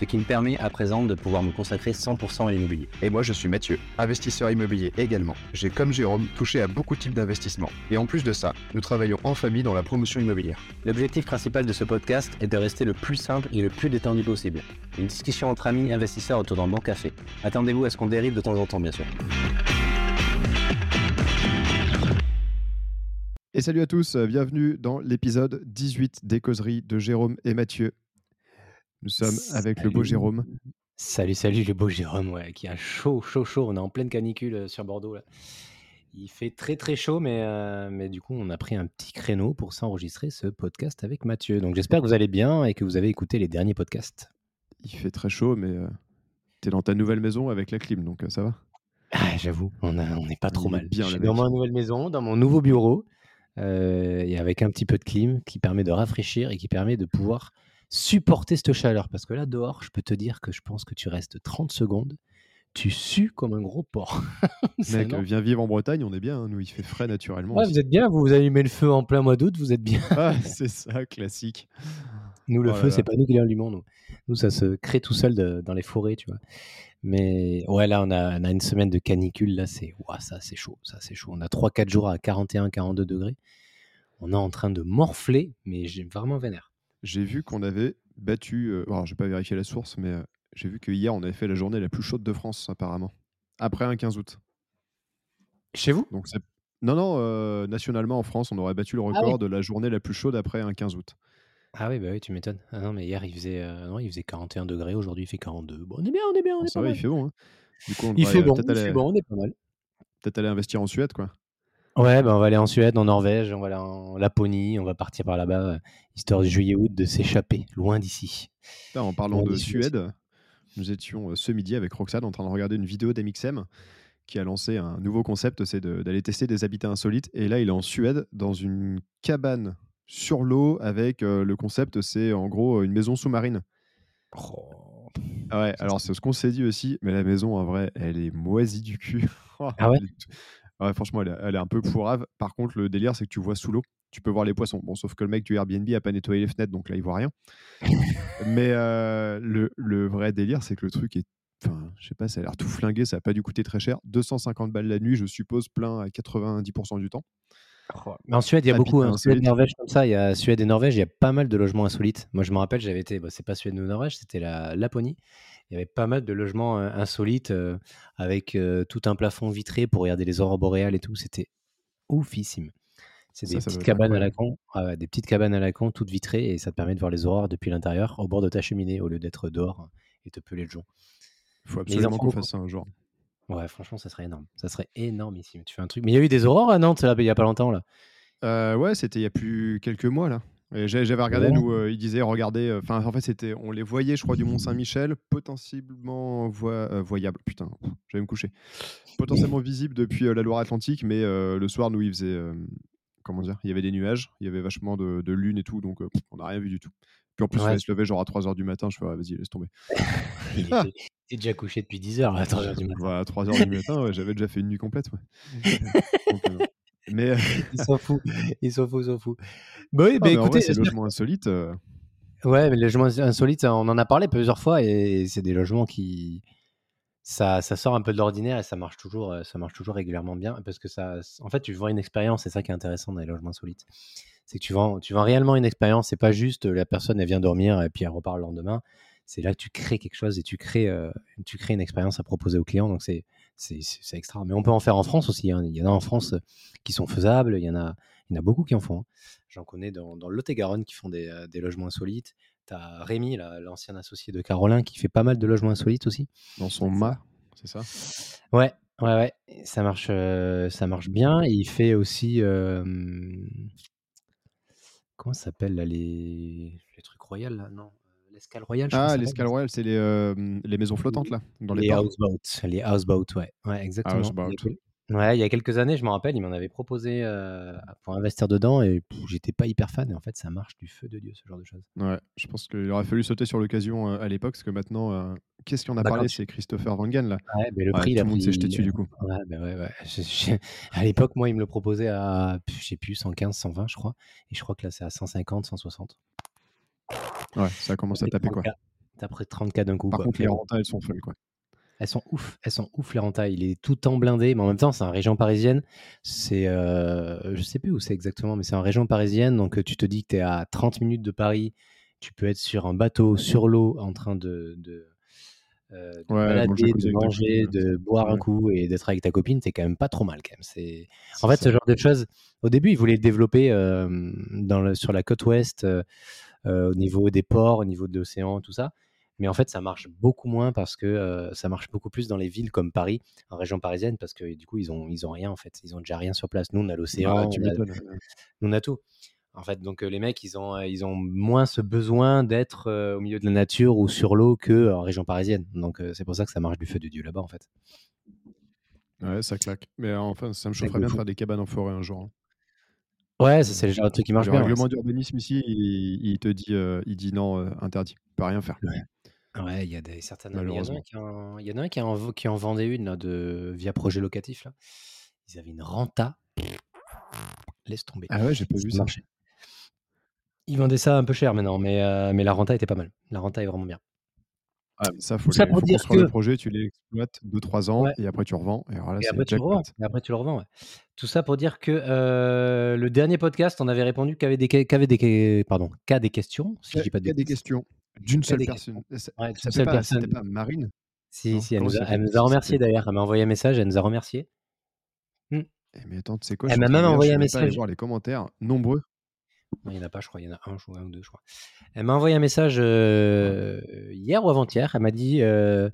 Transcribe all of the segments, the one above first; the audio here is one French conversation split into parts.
ce qui me permet à présent de pouvoir me consacrer 100% à l'immobilier. Et moi, je suis Mathieu, investisseur immobilier également. J'ai, comme Jérôme, touché à beaucoup de types d'investissements. Et en plus de ça, nous travaillons en famille dans la promotion immobilière. L'objectif principal de ce podcast est de rester le plus simple et le plus détendu possible. Une discussion entre amis investisseurs autour d'un bon café. Attendez-vous à ce qu'on dérive de temps en temps, bien sûr. Et salut à tous, bienvenue dans l'épisode 18 des causeries de Jérôme et Mathieu. Nous sommes avec le beau Jérôme. Salut, salut le beau Jérôme, ouais, qui a chaud, chaud, chaud. On est en pleine canicule euh, sur Bordeaux. Là. Il fait très, très chaud, mais, euh, mais du coup, on a pris un petit créneau pour s'enregistrer ce podcast avec Mathieu. Donc, j'espère que vous allez bien et que vous avez écouté les derniers podcasts. Il fait très chaud, mais euh, tu es dans ta nouvelle maison avec la clim, donc ça va ah, J'avoue, on n'est pas trop mal. Bien, Je suis dans ma nouvelle maison, dans mon nouveau bureau, et avec un petit peu de clim qui permet de rafraîchir et qui permet de pouvoir supporter cette chaleur. Parce que là, dehors, je peux te dire que je pense que tu restes 30 secondes, tu sues comme un gros porc. Mec, viens vivre en Bretagne, on est bien. Hein. Nous, il fait frais naturellement. vous êtes bien, vous, vous allumez le feu en plein mois d'août, vous êtes bien. ah, c'est ça, classique. Nous, le oh feu, c'est pas nous qui l'allumons. Nous. nous, ça se crée tout seul dans les forêts, tu vois. Mais ouais, là, on a, une semaine de canicule. Là, c'est ça, c'est chaud. Ça, c'est chaud. On a 3-4 jours à 41-42 degrés. On est en train de morfler, mais j'ai vraiment vénère j'ai vu qu'on avait battu. Euh, alors, je vais pas vérifier la source, mais euh, j'ai vu que hier, on avait fait la journée la plus chaude de France, apparemment. Après un 15 août. Chez vous? Donc, Non, non, euh, nationalement en France, on aurait battu le ah record de la journée la plus chaude après un 15 août. Ah oui, bah oui, tu m'étonnes. Ah non, mais hier, il faisait, non, il faisait 41 degrés, aujourd'hui, il fait 42. Bon, on est bien, on est bien, on est pas mal. il fait bon. Hein. Du coup, on il fait bon, il fait bon, on est pas mal. Peut-être aller investir en Suède, quoi. Ouais, bah, on va aller en Suède, en Norvège, on va aller en Laponie, on va partir par là-bas, euh, histoire de juillet-août de s'échapper, loin d'ici. en parlant de Suède, nous étions euh, ce midi avec Roxane en train de regarder une vidéo d'MXM qui a lancé un nouveau concept, c'est d'aller tester des habitats insolites. Et là, il est en Suède, dans une cabane sur l'eau, avec euh, le concept, c'est en gros une maison sous-marine. Oh. Ouais, alors c'est ce qu'on s'est dit aussi, mais la maison, en vrai, elle est moisie du cul. ah ouais? Ouais, franchement, elle est, un peu pourrave. Par contre, le délire, c'est que tu vois sous l'eau, tu peux voir les poissons. Bon, sauf que le mec du Airbnb a pas nettoyé les fenêtres, donc là, il voit rien. Mais euh, le, vrai délire, c'est que le truc est. Enfin, je sais pas, ça a l'air tout flingué, ça a pas dû coûter très cher. 250 balles la nuit, je suppose, plein à 90% du temps. Oh, mais en Suède, il y a beaucoup. En hein, Suède, Norvège, comme ça, il y a Suède et Norvège, il y a pas mal de logements insolites. Moi, je me rappelle, j'avais été, bah, c'est pas Suède ou Norvège, c'était la Laponie il y avait pas mal de logements insolites avec tout un plafond vitré pour regarder les aurores boréales et tout. C'était oufissime. C'est des petites cabanes à la con, ah des petites cabanes à la con, toutes vitrées, et ça te permet de voir les aurores depuis l'intérieur, au bord de ta cheminée, au lieu d'être dehors et te peler le jour. Il faut absolument qu'on fasse ça un jour. Ouais, franchement, ça serait énorme. Ça serait énormissime. Tu fais un truc. Mais il y a eu des aurores à Nantes, là, il y a pas longtemps, là. ouais, c'était il y a plus quelques mois, là. J'avais regardé, nous, euh, il disait, regardez, euh, enfin, en fait, c'était, on les voyait, je crois, du Mont-Saint-Michel, potentiellement euh, voyable, putain, je vais me coucher, potentiellement visible depuis la Loire-Atlantique, mais le soir, nous, il faisait, comment dire, il y avait des nuages, il y avait vachement de, lune et tout, donc on n'a rien vu du tout. Puis en plus, on se lever genre à 3h du matin, je fais, vas-y, laisse tomber. T'es déjà couché depuis 10h à 3h du matin. à 3h du matin, j'avais déjà fait une nuit complète. donc, mais ils s'en foutent, ils s'en foutent, ils s'en foutent. Bah oui, ah, bah, écoutez, c'est logements insolites. Euh. Ouais, mais les logements insolites, on en a parlé plusieurs fois et c'est des logements qui ça, ça sort un peu de l'ordinaire et ça marche toujours, euh, ça marche toujours régulièrement bien parce que ça, en fait, tu vends une expérience, c'est ça qui est intéressant dans les logements insolites. C'est que tu vends, tu vends réellement une expérience. C'est pas juste la personne elle vient dormir et puis elle repart le lendemain. C'est là que tu crées quelque chose et tu crées, euh, tu crées une expérience à proposer aux clients. Donc c'est c'est extra. Mais on peut en faire en France aussi. Hein. Il y en a en France qui sont faisables. Il y en a, il y en a beaucoup qui en font. Hein. J'en connais dans, dans le Lot-et-Garonne qui font des, euh, des, logements insolites. Tu as Rémi, l'ancien associé de Carolin, qui fait pas mal de logements insolites aussi. Dans son mât, c'est ça? Ouais, ouais, ouais. Ça marche, euh, ça marche bien. Et il fait aussi. Euh, comment ça s'appelle les... les trucs royaux là? Non l'escale royale. Ah, l'escale royale, c'est les, les maisons flottantes là, dans les, les houseboats. Les houseboats, ouais, ouais exactement. Ouais, il y a quelques années, je me rappelle, il m'en avait proposé pour investir dedans et j'étais pas hyper fan. Et en fait, ça marche du feu de Dieu, ce genre de choses. Ouais, je pense qu'il aurait fallu sauter sur l'occasion à l'époque, parce que maintenant, qu'est-ce qu'on a parlé C'est Christopher Wangen là? Ouais, mais le prix, tout le monde s'est jeté dessus du coup. Ouais, bah ouais, ouais. à l'époque, moi, il me le proposait à, je sais plus, 115, 120, je crois. Et je crois que là, c'est à 150, 160. Ouais, ça commence à taper quoi. T'as pris 30K d'un coup. Par contre, les rentailles, elles sont folles quoi. Elles sont ouf, elles sont ouf les rentailles. Il est tout en blindé, mais en même temps, c'est en région parisienne. C'est, euh, je sais plus où c'est exactement, mais c'est en région parisienne. Donc tu te dis que tu es à 30 minutes de Paris. Tu peux être sur un bateau, sur l'eau, en train de, de, euh, balader, de manger, de boire un coup et d'être avec ta copine. C'est quand même pas trop mal quand même. C'est, en fait, ce genre de choses. Au début, ils voulaient le développer euh, dans sur la côte ouest, euh, au niveau des ports, au niveau de l'océan, tout ça. Mais en fait, ça marche beaucoup moins parce que ça marche beaucoup plus dans les villes comme Paris, en région parisienne, parce que du coup, ils ont, ils ont rien en fait. Ils ont déjà rien sur place. Nous, on a l'océan, on, a tout. En fait, donc les mecs, ils ont, ils ont moins ce besoin d'être au milieu de la nature ou sur l'eau que en région parisienne. Donc c'est pour ça que ça marche du feu de Dieu là-bas en fait. Ouais, ça claque. Mais enfin, ça me chaufferait bien de faire des cabanes en forêt un jour. Hein. Ouais, c'est le genre de truc qui marche bien. Le règlement d'urbanisme ici, il, te dit, il dit non, interdit. Tu peux rien faire. Ouais, il y a des certaines. Il y en a un qui en, il y en a un qui en, qui en vendait une là, de, via projet locatif. Là. Ils avaient une renta. Laisse tomber. Ah ouais, j'ai pas vu ça. Ils vendaient ça un peu cher maintenant, mais, euh, mais la renta était pas mal. La renta est vraiment bien. Ah, ça, faut, ça pour dire que le projet, tu l'exploites 2-3 ans et après tu revends. Et, alors là, et, après, tu revends, et après tu le revends. Ouais. Tout ça pour dire que euh, le dernier podcast, on avait répondu qu'il y avait des, qu'avait des, pardon, cas des questions. Si je dis pas de des questions. D'une seule personne. Ouais, seule pas, personne. C'était pas Marine Si, si, elle nous, a, elle nous a remercié d'ailleurs. Elle m'a envoyé un message, elle nous a remercié. Mmh. Mais attends, tu sais quoi? Elle m'a même envoyé un message. Je voir les commentaires nombreux. Il n'y en a pas, je crois. Il y en a un, un ou deux, je crois. Elle m'a envoyé un message euh, hier ou avant-hier. Elle m'a dit, euh,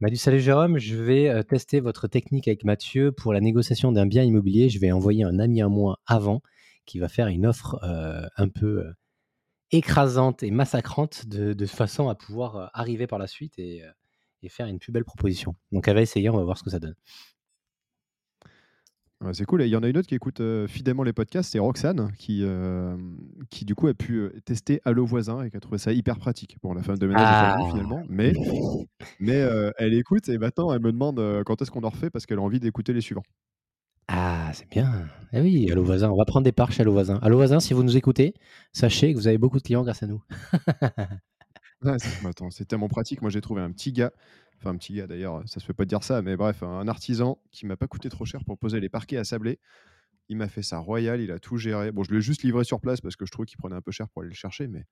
m'a dit Salut Jérôme, je vais euh, tester votre technique avec Mathieu pour la négociation d'un bien immobilier. Je vais envoyer un ami à moi avant qui va faire une offre euh, un peu écrasante et massacrante de, façon à pouvoir arriver par la suite et, et, faire une plus belle proposition. Donc elle va essayer, on va voir ce que ça donne. C'est cool. il y en a une autre qui écoute euh, fidèlement les podcasts, c'est Roxane, qui, qui du coup a pu tester Allo Voisin et qui a trouvé ça hyper pratique. Bon, la femme de ménage ah. finalement, mais, mais elle écoute et maintenant elle me demande quand est-ce qu'on en refait parce qu'elle a envie d'écouter les suivants. Ah, c'est bien. Eh oui, Allo Voisin, on va prendre des parts chez Allo Voisin. Allo Voisin, si vous nous écoutez, sachez que vous avez beaucoup de clients grâce à nous. c'est tellement pratique. Moi, j'ai trouvé un petit gars, enfin un petit gars d'ailleurs, ça se fait pas dire ça, mais bref, un artisan qui m'a pas coûté trop cher pour poser les parquets à Sablé. Il m'a fait ça royal, il a tout géré. Bon, je l'ai juste livré sur place parce que je trouvais qu'il prenait un peu cher pour aller le chercher, mais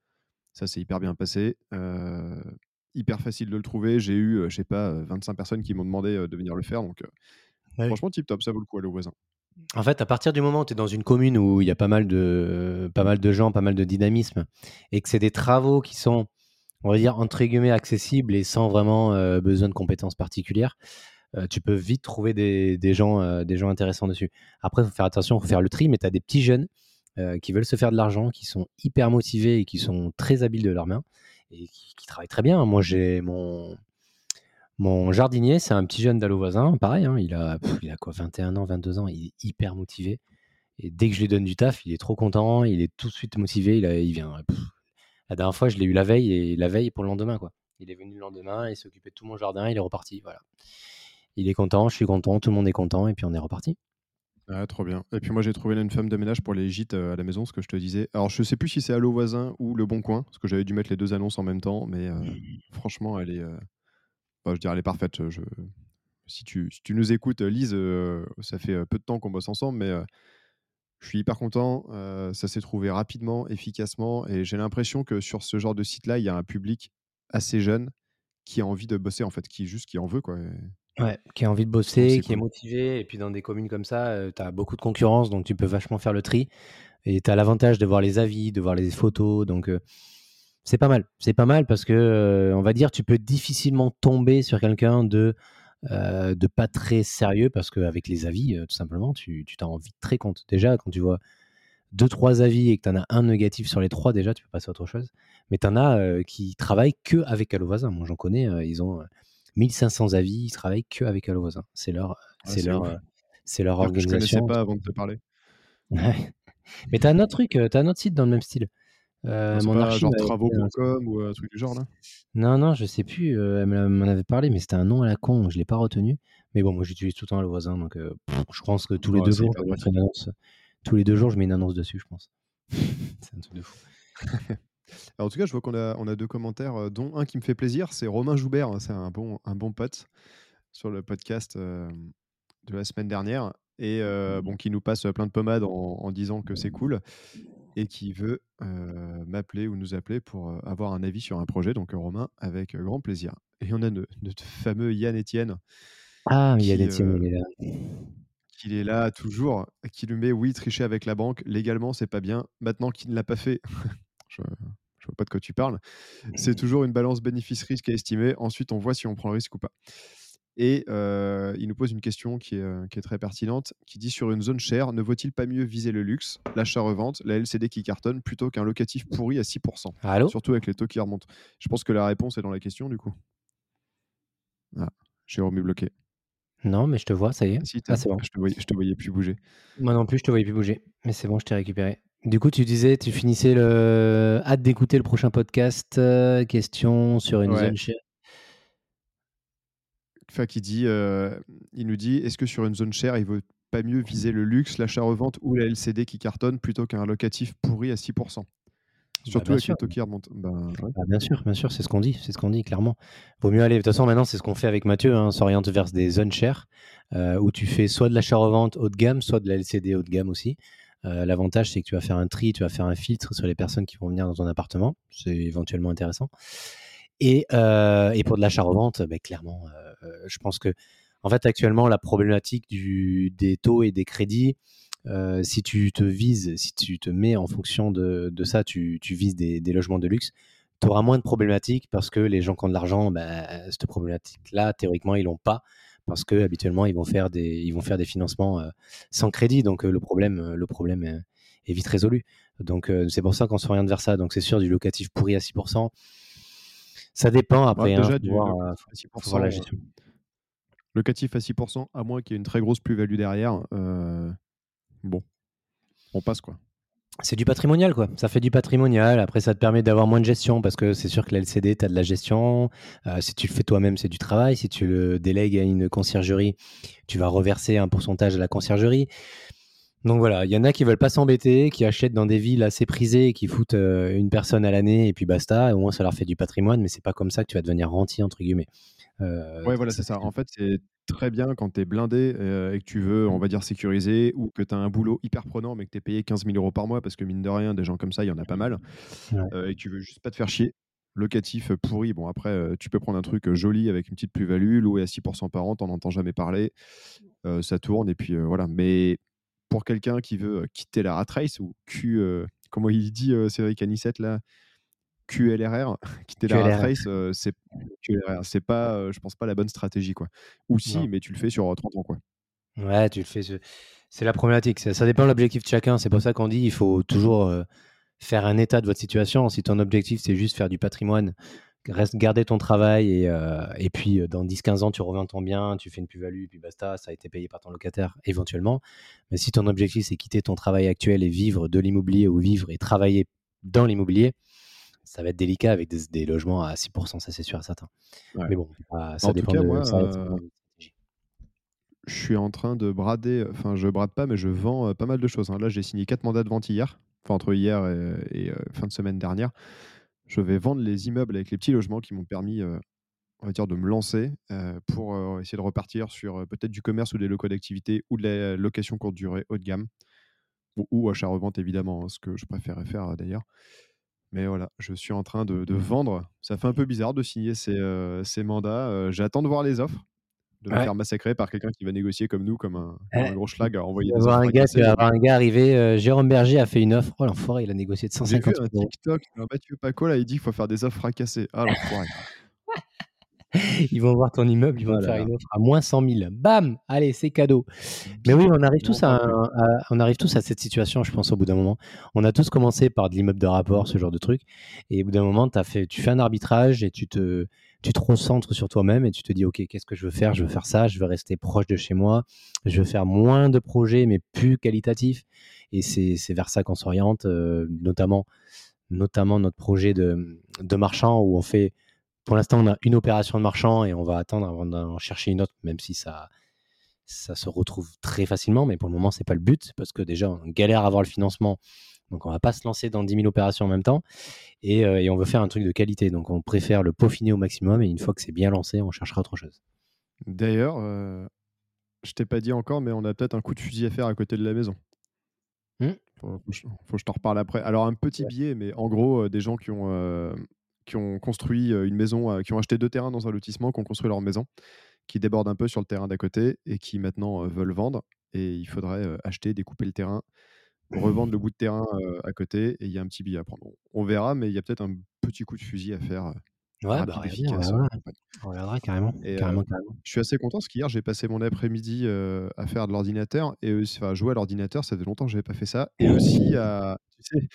ça s'est hyper bien passé. Euh, hyper facile de le trouver. J'ai eu, euh, je sais pas, 25 personnes qui m'ont demandé euh, de venir le faire, donc Franchement, tip top, ça vaut le coup, le voisin. En fait, à partir du moment où tu es dans une commune où il y a pas mal, de, pas mal de gens, pas mal de dynamisme, et que c'est des travaux qui sont, on va dire, entre guillemets, accessibles et sans vraiment euh, besoin de compétences particulières, euh, tu peux vite trouver des, euh, gens intéressants dessus. Après, il faut faire attention, il faut faire le tri, mais tu as des petits jeunes qui veulent se faire de l'argent, qui sont hyper motivés et qui sont très habiles de leurs mains et qui, travaillent très bien. Moi, j'ai mon, mon jardinier, c'est un petit jeune d'Allo voisin, pareil, hein, il, a, il a quoi, 21 ans, 22 ans, il est hyper motivé. Et dès que je lui donne du taf, il est trop content, il est tout de suite motivé, il vient. La dernière fois, je l'ai eu la veille, et la veille pour le lendemain. Quoi. Il est venu le lendemain, il s'occupait de tout mon jardin, il est reparti. Voilà. Il est content, je suis content, tout le monde est content, et puis on est reparti. Ah, trop bien. Et puis moi, j'ai trouvé une femme de ménage pour les gîtes euh, à la maison, ce que je te disais. Alors, je sais plus si c'est Allo Voisin ou Le Bon Coin, parce que j'avais dû mettre les deux annonces en même temps, mais euh, franchement, elle est, euh, je dirais, elle est parfaite. Je... Si, tu, si tu nous écoutes, Lise, euh, ça fait peu de temps qu'on bosse ensemble, mais je suis hyper content. ça s'est trouvé rapidement, efficacement, et j'ai l'impression que sur ce genre de site-là, il y a un public assez jeune qui a envie de bosser, en fait, qui juste qui en veut. Quoi. Ouais, qui a envie de bosser, qui est motivé. Et puis dans des communes comme ça, tu as beaucoup de concurrence, donc tu peux vachement faire le tri. Et tu as l'avantage de voir les avis, de voir les photos. Donc c'est pas mal. C'est pas mal parce que, euh, on va dire, tu peux difficilement tomber sur quelqu'un de, euh, de pas très sérieux parce qu'avec les avis, euh, tout simplement, tu t'en rends vite très compte. Déjà, quand tu vois deux, trois avis et que tu en as un négatif sur les trois, déjà, tu peux passer à autre chose. Mais tu en as qui travaillent que avec Allo Voisin. Moi, j'en connais, ils ont 1500 avis, ils travaillent que avec Allo Voisin. C'est leur, c'est leur, c'est leur Alors que je connaissais organisation. pas avant de te parler. Mais tu as un autre truc, tu as un autre site dans le même style. Euh, Non, mon pas genre un- travaux.com ou un truc du genre là? Non, non, je sais plus. euh, elle m'en avait parlé, mais c'était un nom à la con, je l'ai pas retenu. Mais bon, moi j'utilise tout le temps Allo Voisin, donc euh, pff, je pense que tous les Ouais, deux jours, je une annonce. Tous les deux jours, je mets une annonce dessus, je pense. c'est un truc de fou. Alors, en tout cas, je vois qu'on a, on a deux commentaires, euh, dont un qui me fait plaisir, c'est Romain Joubert, hein, c'est un bon, un bon pote sur le podcast euh, de la semaine dernière, et euh, bon, qui nous passe plein de pommades en, en disant que c'est cool, et qui veut euh, m'appeler ou nous appeler pour euh, avoir un avis sur un projet. Donc, Romain, avec grand plaisir. Et on a no- notre fameux Yann Etienne, Ah, il y a qui, des tiens, euh, il est là. qui est là toujours, qui lui met oui, tricher avec la banque, légalement, c'est pas bien. Maintenant qu'il ne l'a pas fait, je, je vois pas de quoi tu parles. C'est toujours une balance bénéfice-risque à estimer. Ensuite, on voit si on prend le risque ou pas. Et euh, il nous pose une question qui est, euh, qui est très pertinente, qui dit sur une zone chère, ne vaut-il pas mieux viser le luxe, l'achat-revente, la LCD qui cartonne, plutôt qu'un locatif pourri à 6% Allô? Surtout avec les taux qui remontent. Je pense que la réponse est dans la question, du coup. Ah, Jérôme est bloqué. Non, mais je te vois, ça y est. Si, Ah, c'est bon. je, te voyais, je te voyais plus bouger. Moi non plus, je te voyais plus bouger. Mais c'est bon, je t'ai récupéré. Du coup, tu disais, tu finissais le. Hâte d'écouter le prochain podcast. euh, question sur une Ouais. zone chère. Enfin, qui dit, euh, il nous dit, est-ce que sur une zone chère, il vaut pas mieux viser le luxe, l'achat-revente ou la LCD qui cartonne plutôt qu'un locatif pourri à 6% Surtout bien avec sûr. les taux qui remontent. Ben, ouais. Bien sûr, bien sûr, c'est ce qu'on dit, c'est ce qu'on dit clairement. Vaut mieux aller. De toute façon, maintenant, c'est ce qu'on fait avec Mathieu. hein, on s'oriente vers des zones chères euh, où tu fais soit de l'achat-revente haut de gamme, soit de la LCD haut de gamme aussi. Euh, L'avantage, c'est que tu vas faire un tri, tu vas faire un filtre sur les personnes qui vont venir dans ton appartement. C'est éventuellement intéressant. Et, euh, et pour de l'achat-revente, ben, clairement, euh, euh, je pense que, en fait, actuellement, la problématique du, des taux et des crédits, euh, si tu te vises, si tu te mets en fonction de, de ça, tu, tu vises des, des logements de luxe, tu auras moins de problématiques parce que les gens qui ont de l'argent, ben, cette problématique-là, théoriquement, ils l'ont pas parce que habituellement, ils vont faire des, ils vont faire des financements euh, sans crédit. Donc, le problème, le problème est, est vite résolu. Donc, euh, c'est pour ça qu'on s'oriente vers ça. Donc, c'est sûr, du locatif pourri à 6%. Ça dépend après. Ouais, hein, déjà, faut du voir, locatif euh, voir la 6%, gestion. locatif à 6%, à moins qu'il y ait une très grosse plus-value derrière, bon, on passe quoi. C'est du patrimonial, quoi. Ça fait du patrimonial. Après, ça te permet d'avoir moins de gestion parce que c'est sûr que la LCD, tu as de la gestion. Euh, si tu le fais toi-même, c'est du travail. Si tu le délègues à une conciergerie, tu vas reverser un pourcentage à la conciergerie. Donc voilà, il y en a qui veulent pas s'embêter, qui achètent dans des villes assez prisées, et qui foutent euh, une personne à l'année et puis basta. Au moins, ça leur fait du patrimoine, mais c'est pas comme ça que tu vas devenir rentier, entre guillemets. Euh, Ouais, voilà, c'est ça. En fait, c'est très bien quand tu es blindé euh, et que tu veux, on va dire, sécuriser ou que tu as un boulot hyper prenant mais que tu es payé 15 000 euros par mois parce que mine de rien, des gens comme ça, il y en a pas mal. Ouais. euh, et tu veux juste pas te faire chier. Locatif pourri, bon après, tu peux prendre un truc joli avec une petite plus-value, loué à 6% par an, t'en entends jamais parler, euh, ça tourne et puis euh, voilà. Mais pour quelqu'un qui veut quitter la rat race ou Q, euh, comment il dit euh, Cédric Anissette là? QLRR, quitter la rat race, euh, c'est c'est pas, je pense pas la bonne stratégie quoi. Ou si, Non. mais tu le fais sur euh, 30 ans quoi. Ouais, tu le fais. ce- C'est la problématique. Ça, ça dépend de l'objectif de chacun. C'est pour ça qu'on dit il faut toujours faire un état de votre situation. Si ton objectif, c'est juste faire du patrimoine, reste garder ton travail et, euh, et puis euh, dans 10-15 ans, tu revends ton bien, tu fais une plus-value, puis basta, ça a été payé par ton locataire éventuellement. Mais si ton objectif, c'est quitter ton travail actuel et vivre de l'immobilier ou vivre et travailler dans l'immobilier, ça va être délicat avec des, des logements à 6%, ça c'est sûr et certain. Ouais. Mais bon, ça En tout dépend cas, de moi, ça euh, je suis en train de brader, enfin je brade pas, mais je vends pas mal de choses. hein. Là, j'ai signé quatre mandats de vente hier, enfin entre hier et, et, euh, fin de semaine dernière. Je vais vendre les immeubles avec les petits logements qui m'ont permis, euh, on va dire, de me lancer euh, pour euh, essayer de repartir sur peut-être du commerce ou des locaux d'activité ou de la location courte durée haut de gamme ou, achat-revente évidemment, hein, ce que je préférais faire d'ailleurs. Mais voilà, je suis en train de, vendre. Ça fait un peu bizarre de signer ces, mandats. J'attends de voir les offres, de me Ouais. faire massacrer par quelqu'un qui va négocier comme nous, comme un, un Eh, gros schlag à envoyer Tu des vas voir offres un gars, avoir un gars arrivé. euh, Jérôme Berger a fait une offre. Oh l'enfoiré, il a négocié de J'ai vu 150 un 000 euros. TikTok d'un Mathieu Paco, là, il dit qu'il faut faire des offres fracassées. Ah, l'enfoiré. ils vont voir ton immeuble, ils vont te faire une offre à moins 100 000. Bam Allez, c'est cadeau. Mais oui, on arrive, tous à, on arrive tous à cette situation, je pense, au bout d'un moment. On a tous commencé par de l'immeuble de rapport, ce genre de truc. Et au bout d'un moment, as fait, tu fais un arbitrage et tu te, tu te recentres sur toi-même et tu te dis, OK, qu'est-ce que je veux faire? Je veux faire ça, je veux rester proche de chez moi, je veux faire moins de projets, mais plus qualitatifs. Et c'est vers ça qu'on s'oriente, euh, notamment, notre projet de, de marchand où on fait pour l'instant, on a une opération de marchand et on va attendre avant d'en chercher une autre, même si ça, ça se retrouve très facilement. Mais pour le moment, c'est pas le but parce que déjà, on galère à avoir le financement. Donc, on va pas se lancer dans 10 000 opérations en même temps et, euh, et, on veut faire un truc de qualité. Donc, on préfère le peaufiner au maximum et une fois que c'est bien lancé, on cherchera autre chose. D'ailleurs, euh, je t'ai pas dit encore, mais on a peut-être un coup de fusil à faire à côté de la maison. Mmh. Faut, que je t'en reparle après. Alors, un petit billet, mais en gros, euh, des gens qui ont euh, qui ont construit une maison, qui ont acheté deux terrains dans un lotissement, qui ont construit leur maison, qui débordent un peu sur le terrain d'à côté et qui maintenant veulent vendre. Et il faudrait acheter, découper le terrain, revendre le bout de terrain à côté et il y a un petit billet à prendre. On verra, mais il y a peut-être un petit coup de fusil à faire. Ouais, bah, efficace, on, regardera, carrément. carrément, Je suis assez content parce qu'hier, j'ai passé mon après-midi à faire de l'ordinateur et enfin, jouer à l'ordinateur. Ça fait longtemps que je n'avais pas fait ça. Et aussi à, tu sais,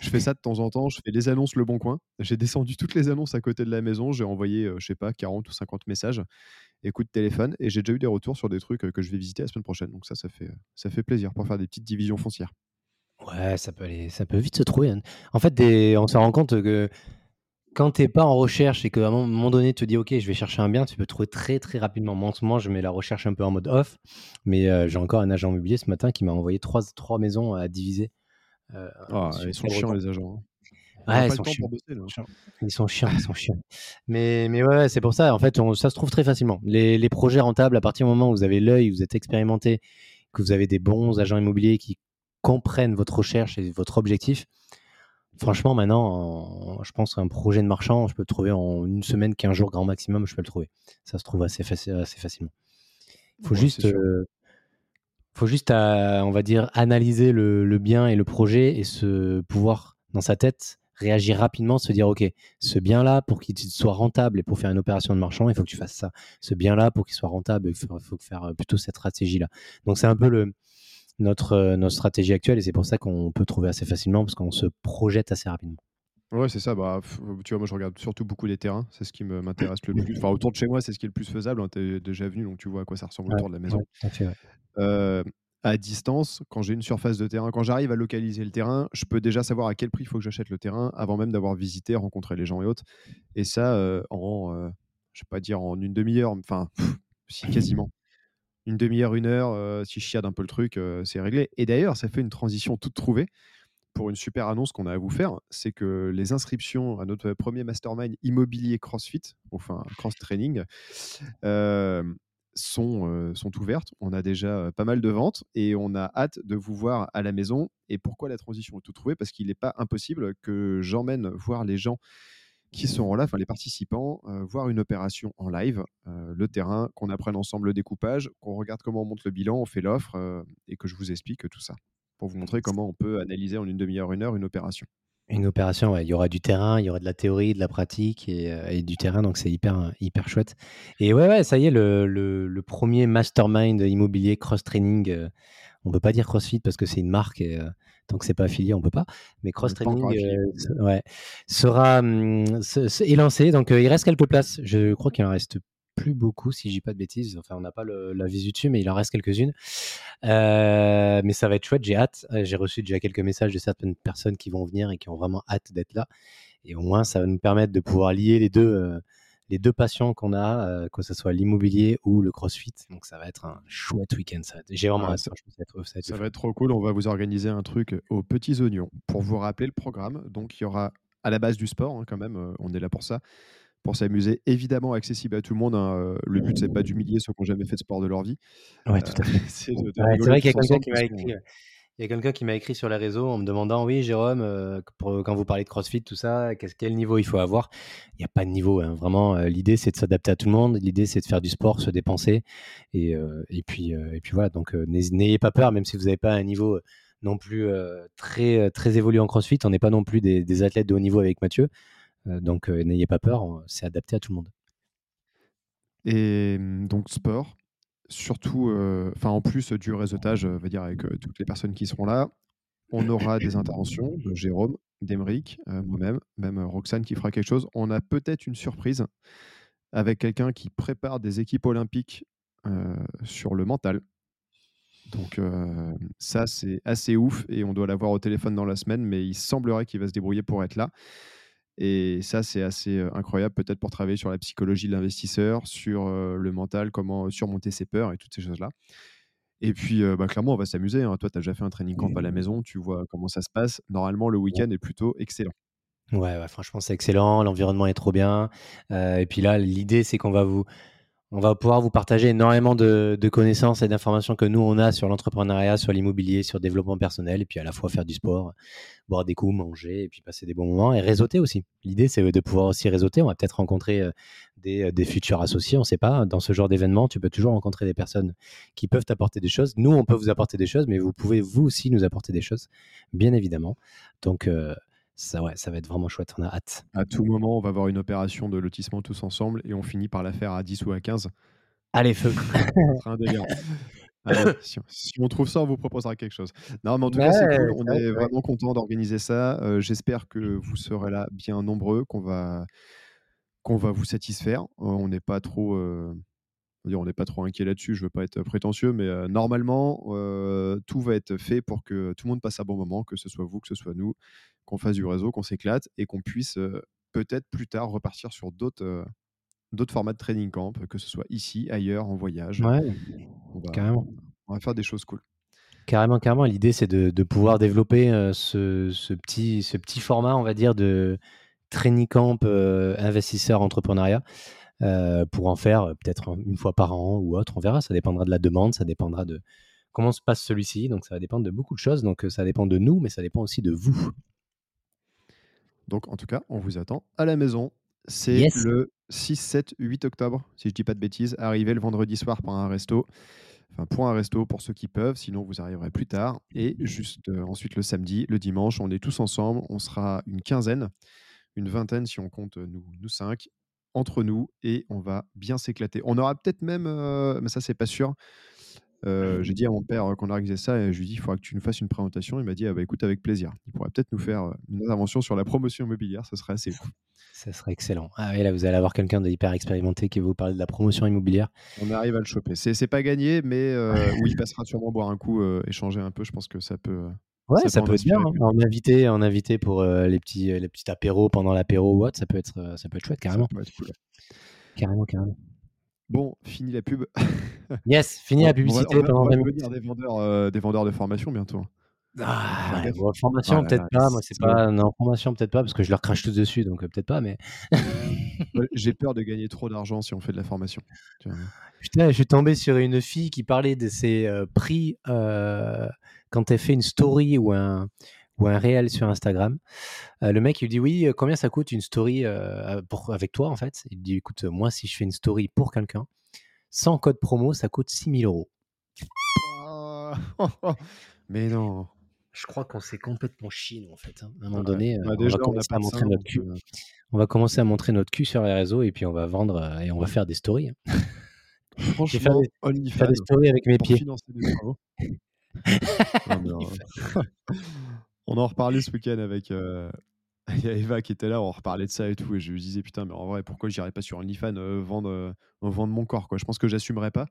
je fais ça de temps en temps, je fais les annonces Le Bon Coin. J'ai descendu toutes les annonces à côté de la maison, j'ai envoyé, je sais pas, 40 ou 50 messages, écoute téléphone, et j'ai déjà eu des retours sur des trucs que je vais visiter la semaine prochaine. Donc ça, ça fait, ça fait plaisir pour faire des petites divisions foncières. Ouais, ça peut, aller, ça peut vite se trouver. Hein. En fait, des, on se rend compte que quand tu n'es pas en recherche et qu'à un moment donné, tu te dis, OK, je vais chercher un bien, tu peux trouver très, très rapidement. Moi, en ce moment, je mets la recherche un peu en mode off, mais j'ai encore un agent immobilier ce matin qui m'a envoyé trois, trois maisons à diviser euh, ah, ils sont chiants, les agents. Hein. Ouais, ils sont, chiants. ils sont chiants. Ils sont chiants, Mais, mais ouais, c'est pour ça. En fait, ça se trouve très facilement. Les, les, projets rentables, à partir du moment où vous avez l'œil, vous êtes expérimenté, que vous avez des bons agents immobiliers qui comprennent votre recherche et votre objectif, franchement, maintenant, je pense qu'un projet de marchand, je peux le trouver en une semaine, 15 jours grand maximum, je peux le trouver. Ça se trouve assez, assez facilement. Il faut juste faut juste, euh, on va dire, analyser le, bien et le projet et se pouvoir, dans sa tête, réagir rapidement, se dire, OK, ce bien-là, pour qu'il soit rentable et pour faire une opération de marchand, il faut que tu fasses ça. Ce bien-là, pour qu'il soit rentable, il faut, faire euh, plutôt cette stratégie-là. Donc, c'est un peu le, notre, euh, notre stratégie actuelle et c'est pour ça qu'on peut trouver assez facilement parce qu'on se projette assez rapidement. Ouais, c'est ça. Bah, tu vois, moi, je regarde surtout beaucoup les terrains. C'est ce qui m'intéresse le plus. Enfin, autour de chez moi, c'est ce qui est le plus faisable. Hein. Tu es déjà venu, donc tu vois à quoi ça ressemble autour de la maison. à distance, quand j'ai une surface de terrain, quand j'arrive à localiser le terrain, je peux déjà savoir à quel prix il faut que j'achète le terrain avant même d'avoir visité, rencontré les gens et autres. Et ça, en, je vais pas dire en une demi-heure, enfin, si quasiment. Une demi-heure, une heure, si je chiade un peu le truc, c'est réglé. Et d'ailleurs, ça fait une transition toute trouvée pour une super annonce qu'on a à vous faire, c'est que les inscriptions à notre premier mastermind immobilier CrossFit, enfin cross training, euh, sont, euh, sont ouvertes. On a déjà pas mal de ventes et on a hâte de vous voir à la maison. Et pourquoi la transition est tout trouvée? Parce qu'il n'est pas impossible que j'emmène voir les gens qui seront là, enfin les participants, euh, voir une opération en live, le terrain, qu'on apprenne ensemble le découpage, qu'on regarde comment on monte le bilan, on fait l'offre et que je vous explique tout ça pour vous montrer comment on peut analyser en une demi-heure, une heure une opération. Une opération, il y aura du terrain, il y aura de la théorie, de la pratique et, euh, du terrain, donc c'est hyper, hyper chouette. Et ouais, ouais, ça y est, le, premier mastermind immobilier cross-training, euh, on ne peut pas dire CrossFit parce que c'est une marque et euh, tant que c'est pas affilié, on peut pas. Mais cross-training ouais, sera hum, est lancé, donc il reste quelques places. Je crois qu'il en reste plus beaucoup, si je dis pas de bêtises. Enfin, on n'a pas la visu dessus, mais il en reste quelques-unes. Euh, mais ça va être chouette, j'ai hâte. Euh, j'ai reçu déjà quelques messages de certaines personnes qui vont venir et qui ont vraiment hâte d'être là. Et au moins, ça va nous permettre de pouvoir lier les deux, euh, les deux passions qu'on a, que ce soit l'immobilier ou le crossfit. Donc, ça va être un chouette week-end. J'ai vraiment hâte. Ça, va être trop cool. On va vous organiser un truc aux petits oignons pour vous rappeler le programme. Donc, il y aura à la base du sport, hein, quand même. on est là pour ça pour s'amuser, évidemment accessible à tout le monde. Hein, euh, le but, c'est pas d'humilier ceux qui n'ont jamais fait de sport de leur vie. Ouais, tout à fait. c'est vrai qu'il y a quelqu'un qui m'a écrit. Il y a quelqu'un qui m'a écrit sur les réseaux en me demandant Oui, Jérôme, euh, quand vous parlez de CrossFit, tout ça, quel niveau il faut avoir? Il n'y a pas de niveau. Hein. Vraiment, euh, l'idée, c'est de s'adapter à tout le monde. L'idée, c'est de faire du sport, se dépenser. Et, et, puis, et puis voilà. Donc, n'ayez pas peur, même si vous n'avez pas un niveau non plus très, très évolué en CrossFit. On n'est pas non plus des, des, athlètes de haut niveau avec Mathieu. Euh, donc euh, n'ayez pas peur, c'est adapté à tout le monde. Et donc sport, surtout, euh, enfin en plus du réseautage, euh, va dire avec euh, toutes les personnes qui seront là, on aura des interventions de Jérôme, d'Emeric, moi-même, même Roxane qui fera quelque chose. On a peut-être une surprise avec quelqu'un qui prépare des équipes olympiques sur le mental. Donc ça, c'est assez ouf et on doit l'avoir au téléphone dans la semaine, mais il semblerait qu'il va se débrouiller pour être là. Et ça, c'est assez incroyable, peut-être pour travailler sur la psychologie de l'investisseur, sur le mental, comment surmonter ses peurs et toutes ces choses-là. Et puis, bah, clairement, on va s'amuser. Hein. Toi, tu as déjà fait un training camp à la maison, tu vois comment ça se passe. Normalement, le week-end est plutôt excellent. Ouais, ouais franchement, c'est excellent. L'environnement est trop bien. et puis là, l'idée, c'est qu'on va vous, on va pouvoir vous partager énormément de, connaissances et d'informations que nous, on a sur l'entrepreneuriat, sur l'immobilier, sur le développement personnel, et puis à la fois faire du sport, boire des coups, manger, et puis passer des bons moments, et réseauter aussi. L'idée, c'est de pouvoir aussi réseauter. On va peut-être rencontrer euh, euh, des, futurs associés, on ne sait pas. Dans ce genre d'événement, tu peux toujours rencontrer des personnes qui peuvent t'apporter des choses. Nous, on peut vous apporter des choses, mais vous pouvez vous aussi nous apporter des choses, bien évidemment. Donc, euh, ça, ouais, ça va être vraiment chouette, on a hâte. À tout moment, on va avoir une opération de lotissement tous ensemble et on finit par la faire à 10 ou à 15. Allez, feu un délire. si, on trouve ça, on vous proposera quelque chose. Non, mais en tout cas, c'est cool. On est vraiment content d'organiser ça. Euh, j'espère que vous serez là bien nombreux, qu'on va, qu'on va vous satisfaire. Euh, on n'est pas trop. Euh, on n'est pas trop inquiet là-dessus, je veux pas être prétentieux, mais normalement, tout va être fait pour que tout le monde passe un bon moment, que ce soit vous, que ce soit nous, qu'on fasse du réseau, qu'on s'éclate et qu'on puisse peut-être plus tard repartir sur d'autres d'autres formats de training camp, que ce soit ici, ailleurs, en voyage. Ouais, on va, carrément. On va faire des choses cool. Carrément, carrément. L'idée, c'est de, pouvoir développer ce, petit, ce petit format, on va dire, de training camp investisseur entrepreneuriat. pour en faire peut-être une fois par an ou autre, on verra, ça dépendra de la demande, ça dépendra de comment se passe celui-ci, donc ça va dépendre de beaucoup de choses, donc ça dépend de nous, mais ça dépend aussi de vous. Donc, en tout cas, on vous attend à la maison. C'est le 6, 7, 8 octobre, si je dis pas de bêtises. Arrivez le vendredi soir pour un resto. Enfin, pour un resto pour ceux qui peuvent, sinon vous arriverez plus tard. Et juste euh, ensuite le samedi, le dimanche, on est tous ensemble. On sera une quinzaine, une vingtaine si on compte euh, nous, nous cinq, entre nous et on va bien s'éclater. On aura peut-être même, euh, mais ça c'est pas sûr, euh, j'ai dit à mon père qu'on organisait ça et je lui ai dit il faudra que tu nous fasses une présentation. Il m'a dit ah bah, écoute, avec plaisir. Il pourrait peut-être nous faire euh, une intervention sur la promotion immobilière, ça serait assez fou. Ça serait excellent. Ah oui, là vous allez avoir quelqu'un de hyper expérimenté qui va vous parler de la promotion immobilière. On arrive à le choper. C'est pas gagné, mais euh, où il passera sûrement boire un coup, échanger un peu. Je pense que ça peut. Ouais, ça, peut être bien. Hein. En invité, en invité pour les petits, les petits apéros pendant l'apéro ou autre, ça peut être, ça peut être chouette carrément. Ça peut être cool. Carrément, carrément. Bon, fini la pub. yes, fini la publicité. On va, on va, devenir des vendeurs, euh, des vendeurs de formation bientôt. Ah, formation, peut-être pas. Moi, c'est pas. Non, formation, peut-être pas, parce que je leur crache tout dessus, donc euh, peut-être pas, mais. J'ai peur de gagner trop d'argent si on fait de la formation. Putain, je suis tombé sur une fille qui parlait de ses euh, prix quand elle fait une story ou un, ou un réel sur Instagram. Euh, le mec, il lui dit Oui, euh, combien ça coûte une story euh, pour, avec toi en fait? Il dit Écoute, moi, si je fais une story pour quelqu'un, sans code promo, ça coûte 6000 euros. Mais non. Je crois qu'on s'est complètement chié, en fait. Hein. À un moment donné, bah, on, va commencer à montrer notre cul. On va commencer à montrer notre cul sur les réseaux et puis on va vendre et on va faire des stories. Hein. Franchement, faire des, faire des stories avec mes pieds. On en reparlait ce week-end avec. Euh, il y a Eva qui était là, on reparlait de ça et tout, et je lui disais putain, mais en vrai, pourquoi j'irais pas sur OnlyFans euh, vendre, euh, vendre mon corps quoi Je pense que j'assumerais pas,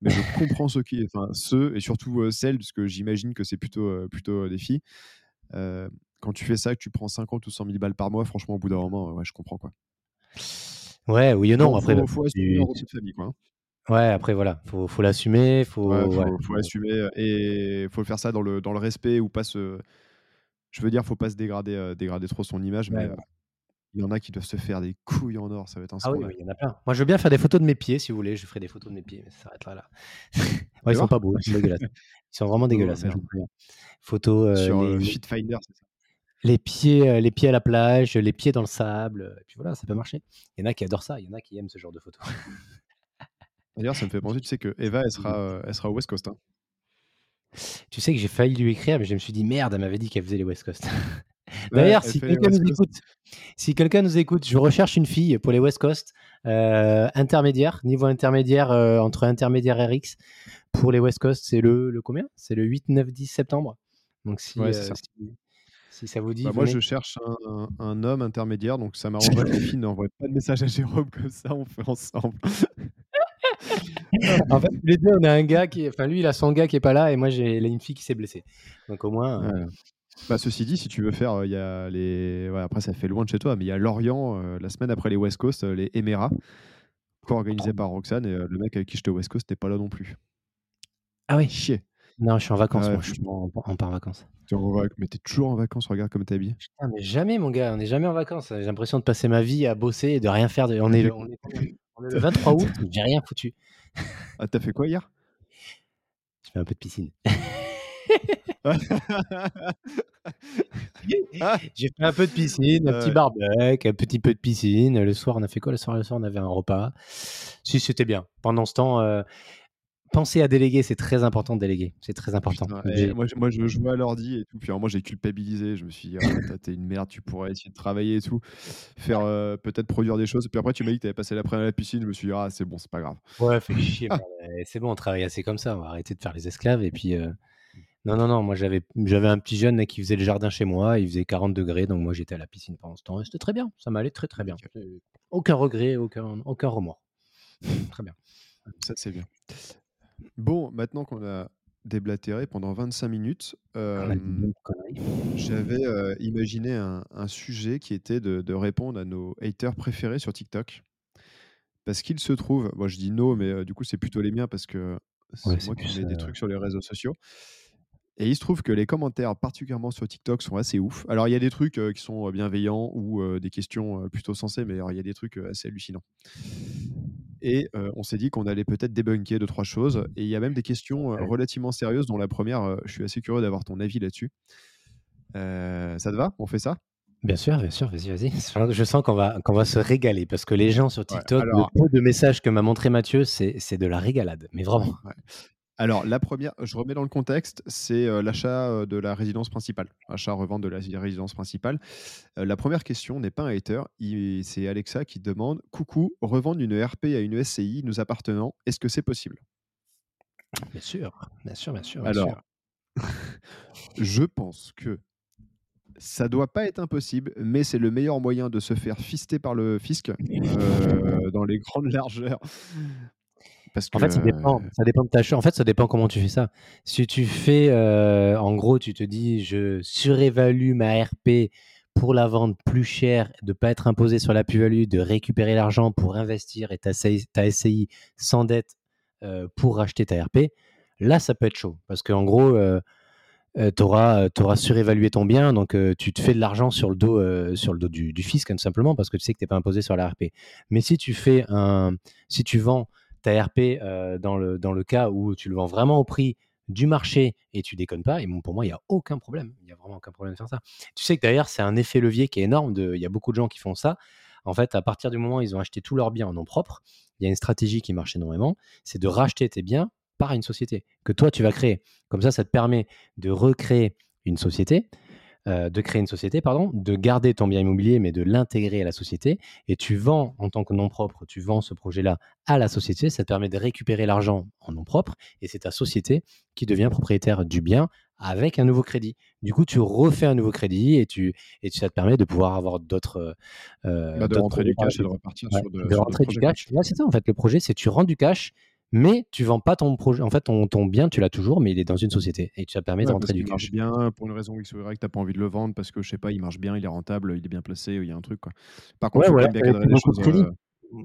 mais je comprends ceux qui, enfin ceux et surtout celles, parce que j'imagine que c'est plutôt plutôt des filles. quand tu fais ça, que tu prends 50 ou 100 000 balles par mois, franchement, au bout d'un moment, ouais, je comprends quoi. Ouais, oui et non. après, faut, faut assumer de famille quoi. Hein. Ouais, après voilà, faut, faut l'assumer, faut, faut, faut, assumer et faut faire ça dans le, dans le respect ou pas se je veux dire, faut pas se dégrader, euh, dégrader trop son image, mais euh, il y en a qui doivent se faire des couilles en or, ça va être un Ah oui, il y en a plein. Moi, je veux bien faire des photos de mes pieds, si vous voulez. Je ferai des photos de mes pieds, mais ça s'arrêtera là. ouais, ils sont pas beaux, ils sont dégueulasses. Ils sont vraiment dégueulasses. Hein, photos. Euh, Sur les, Fitfinder, c'est ça? Les pieds, les pieds à la plage, les pieds dans le sable, et puis voilà, ça peut marcher. Il y en a qui adorent ça, il y en a qui aiment ce genre de photos. D'ailleurs, ça me fait penser, tu sais que Eva, elle sera, elle sera au West Coast. Hein. Tu sais que j'ai failli lui écrire, mais je me suis dit merde, elle m'avait dit qu'elle faisait les West Coast. D'ailleurs, si quelqu'un nous écoute, si quelqu'un nous écoute, je recherche une fille pour les West Coast, euh, intermédiaire, niveau intermédiaire euh, entre intermédiaire et RX. Pour les West Coast, c'est le, le combien? C'est le 8, 9, 10 septembre. Donc si, Ouais, euh, ça. si, si ça vous dit, Bah, moi, je cherche un, un- un homme intermédiaire, donc ça m'arrangerait que les filles n'envoient pas de message à Jérôme comme ça, on fait ensemble. En fait, tous les deux, on a un gars qui, enfin lui, il a son gars qui est pas là et moi j'ai une fille qui s'est blessée. Donc au moins, euh, Ouais. Bah, ceci dit, si tu veux faire, euh, il y a les. ouais, après, ça fait loin de chez toi, mais il y a Lorient euh, la semaine après les West Coast, euh, les Émirats, co-organisé par Roxane, et euh, le mec avec qui j'étais West Coast n'était pas là non plus. ah oui. Chier. Non, je suis en vacances, Ouais, moi. Je suis en, en part vacances. Tu en vac- Mais t'es toujours en vacances, regarde comme t'es habillé. Putain, mais jamais, mon gars, on n'est jamais en vacances. J'ai l'impression de passer ma vie à bosser et de rien faire. de- On est, le- on est, on est le 23 août, j'ai rien foutu. Ah, t'as fait quoi hier? Je fais un peu de piscine. J'ai fait un peu de piscine, un petit barbecue, un petit peu de piscine. Le soir, on a fait quoi? Le soir Le soir, on avait un repas. Si, c'était bien. Pendant ce temps, euh, penser à déléguer, c'est très important de déléguer. C'est très important. Putain, J'ai- moi, je- moi, je jouais à l'ordi et tout. Puis alors, moi, j'ai culpabilisé. Je me suis dit, ah, t'es une merde, tu pourrais essayer de travailler et tout. Faire euh, peut-être produire des choses. Puis après, tu m'as dit que t'avais passé l'après-midi à la piscine. Je me suis dit, ah, c'est bon, c'est pas grave. Ouais, fait chier. Euh, C'est bon, on travaille assez comme ça. On va arrêter de faire les esclaves. Et puis, euh, non, non, non. Moi, j'avais, j'avais un petit jeune là, qui faisait le jardin chez moi. Il faisait 40 degrés. Donc, moi, j'étais à la piscine pendant ce temps. Et c'était très bien. Ça m'allait très, très bien. Aucun regret, aucun, aucun remords. très bien. Ça, c'est bien. Bon, maintenant qu'on a déblatéré pendant 25 minutes, On a euh, j'avais euh, imaginé un, un sujet qui était de, de répondre à nos haters préférés sur TikTok. Parce qu'il se trouve, moi je dis no, mais euh, du coup c'est plutôt les miens parce que c'est Ouais, moi qui mets des trucs sur les réseaux sociaux. Et il se trouve que les commentaires, particulièrement sur TikTok, sont assez ouf. Alors il y a des trucs euh, qui sont bienveillants ou euh, des questions euh, plutôt sensées, mais alors, il y a des trucs assez hallucinants. Et euh, on s'est dit qu'on allait peut-être débunker deux, trois choses. Et il y a même des questions euh, Ouais. relativement sérieuses, dont la première, euh, je suis assez curieux d'avoir ton avis là-dessus. Ça te va? On fait ça? Bien sûr, bien sûr, vas-y, vas-y. Je sens- qu'on va, qu'on va se régaler parce que les gens sur TikTok, alors- le peu de messages que m'a montré Mathieu, c'est c'est de la régalade. Mais vraiment. Alors, la première, je remets dans le contexte, c'est euh, l'achat euh, de la résidence principale. Achat-revente de la résidence principale. Euh, la première question n'est pas un hater, il- c'est Alexa qui demande Coucou, revendre une RP à une SCI nous appartenant, est-ce que c'est possible? Bien sûr, bien sûr, bien sûr. bien Alors, sûr. je pense que ça doit pas être impossible, mais c'est le meilleur moyen de se faire fister par le fisc euh, dans les grandes largeurs. Parce que, En fait, ça dépend, ça dépend de ta En fait, ça dépend comment tu fais ça. Si tu fais, euh, en gros, tu te dis, je surévalue ma RP pour la vendre plus cher, de pas être imposé sur la plus-value, de récupérer l'argent pour investir et ta, SCI sans dette euh, pour racheter ta RP, là, ça peut être chaud. Parce qu'en gros, tu auras, surévalué ton bien, donc euh, tu te fais de l'argent sur le dos, euh, sur le dos du, du fisc, hein, tout simplement, parce que tu sais que tu n'es pas imposé sur la RP. Mais si tu fais un, si tu vends ta RP euh, dans, le, cas où tu le vends vraiment au prix du marché et tu déconnes pas, et pour moi, il n'y a aucun problème. Il n'y a vraiment aucun problème de faire ça. Tu sais que d'ailleurs, c'est un effet levier qui est énorme. Il y a beaucoup de gens qui font ça. En fait, à partir du moment où ils ont acheté tous leurs biens en nom propre, il y a une stratégie qui marche énormément, c'est de racheter tes biens par une société que toi, tu vas créer. Comme ça, ça te permet de recréer une société, euh, de créer une société, pardon, de garder ton bien immobilier, mais de l'intégrer à la société. Et tu vends en tant que nom propre, tu vends ce projet-là à la société. Ça te permet de récupérer l'argent en nom propre et c'est ta société qui devient propriétaire du bien avec un nouveau crédit. Du coup, tu refais un nouveau crédit et, tu, et ça te permet de pouvoir avoir d'autres. euh, bah, de rentrer du cash et de par- repartir Ouais, sur de, rentrer du cash. C'est ça en fait. Le projet, c'est tu rends du cash, mais tu vends pas ton projet. En fait, ton, ton bien, tu l'as toujours, mais il est dans une société et ça permet de Ouais, rentrer parce du qu'il marche cash. bien, pour une raison X ou Y, t'as pas envie de le vendre parce que je sais pas, il marche bien, il est rentable, il est bien placé, il y a un truc quoi. Par contre, Ouais, alors même bien de choses. crédit. euh,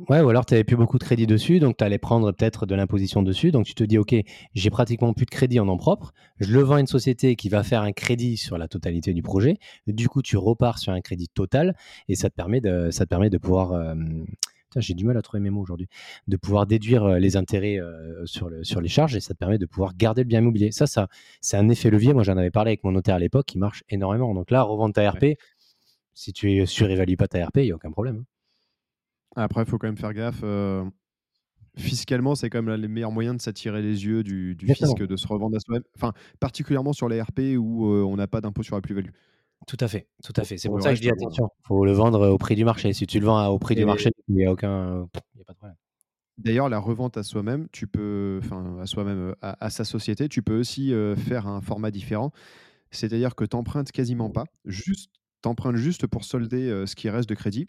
Ouais, ou alors tu n'avais plus beaucoup de crédit dessus, donc tu allais prendre peut-être de l'imposition dessus. Donc tu te dis, OK, j'ai pratiquement plus de crédit en nom propre. Je le vends à une société qui va faire un crédit sur la totalité du projet. Du coup, tu repars sur un crédit total et ça te permet de, ça te permet de pouvoir. euh, j'ai du mal à trouver mes mots aujourd'hui. De pouvoir déduire euh, les intérêts euh, sur, le, sur les charges et ça te permet de pouvoir garder le bien immobilier. Ça, ça c'est un effet levier. Moi, j'en avais parlé avec mon notaire à l'époque qui marche énormément. Donc là, revendre ta RP, si tu surévalues pas ta RP, il n'y a aucun problème. hein. Après, il faut quand même faire gaffe. euh, Fiscalement, c'est quand même le meilleur moyen de s'attirer les yeux du, fisc, de se revendre à soi-même. Enfin, particulièrement sur les RP où euh, on n'a pas d'impôt sur la plus-value. Tout à fait, tout à fait. C'est pour, ça que je dis attention, il faut le vendre au prix du marché. Si tu le vends au prix du marché, il n'y a aucun, a pas de problème. D'ailleurs, la revente à soi-même, tu peux, enfin à soi-même, à, sa société, tu peux aussi faire un format différent. C'est-à-dire que tu empruntes quasiment pas, juste empruntes juste pour solder ce qui reste de crédit,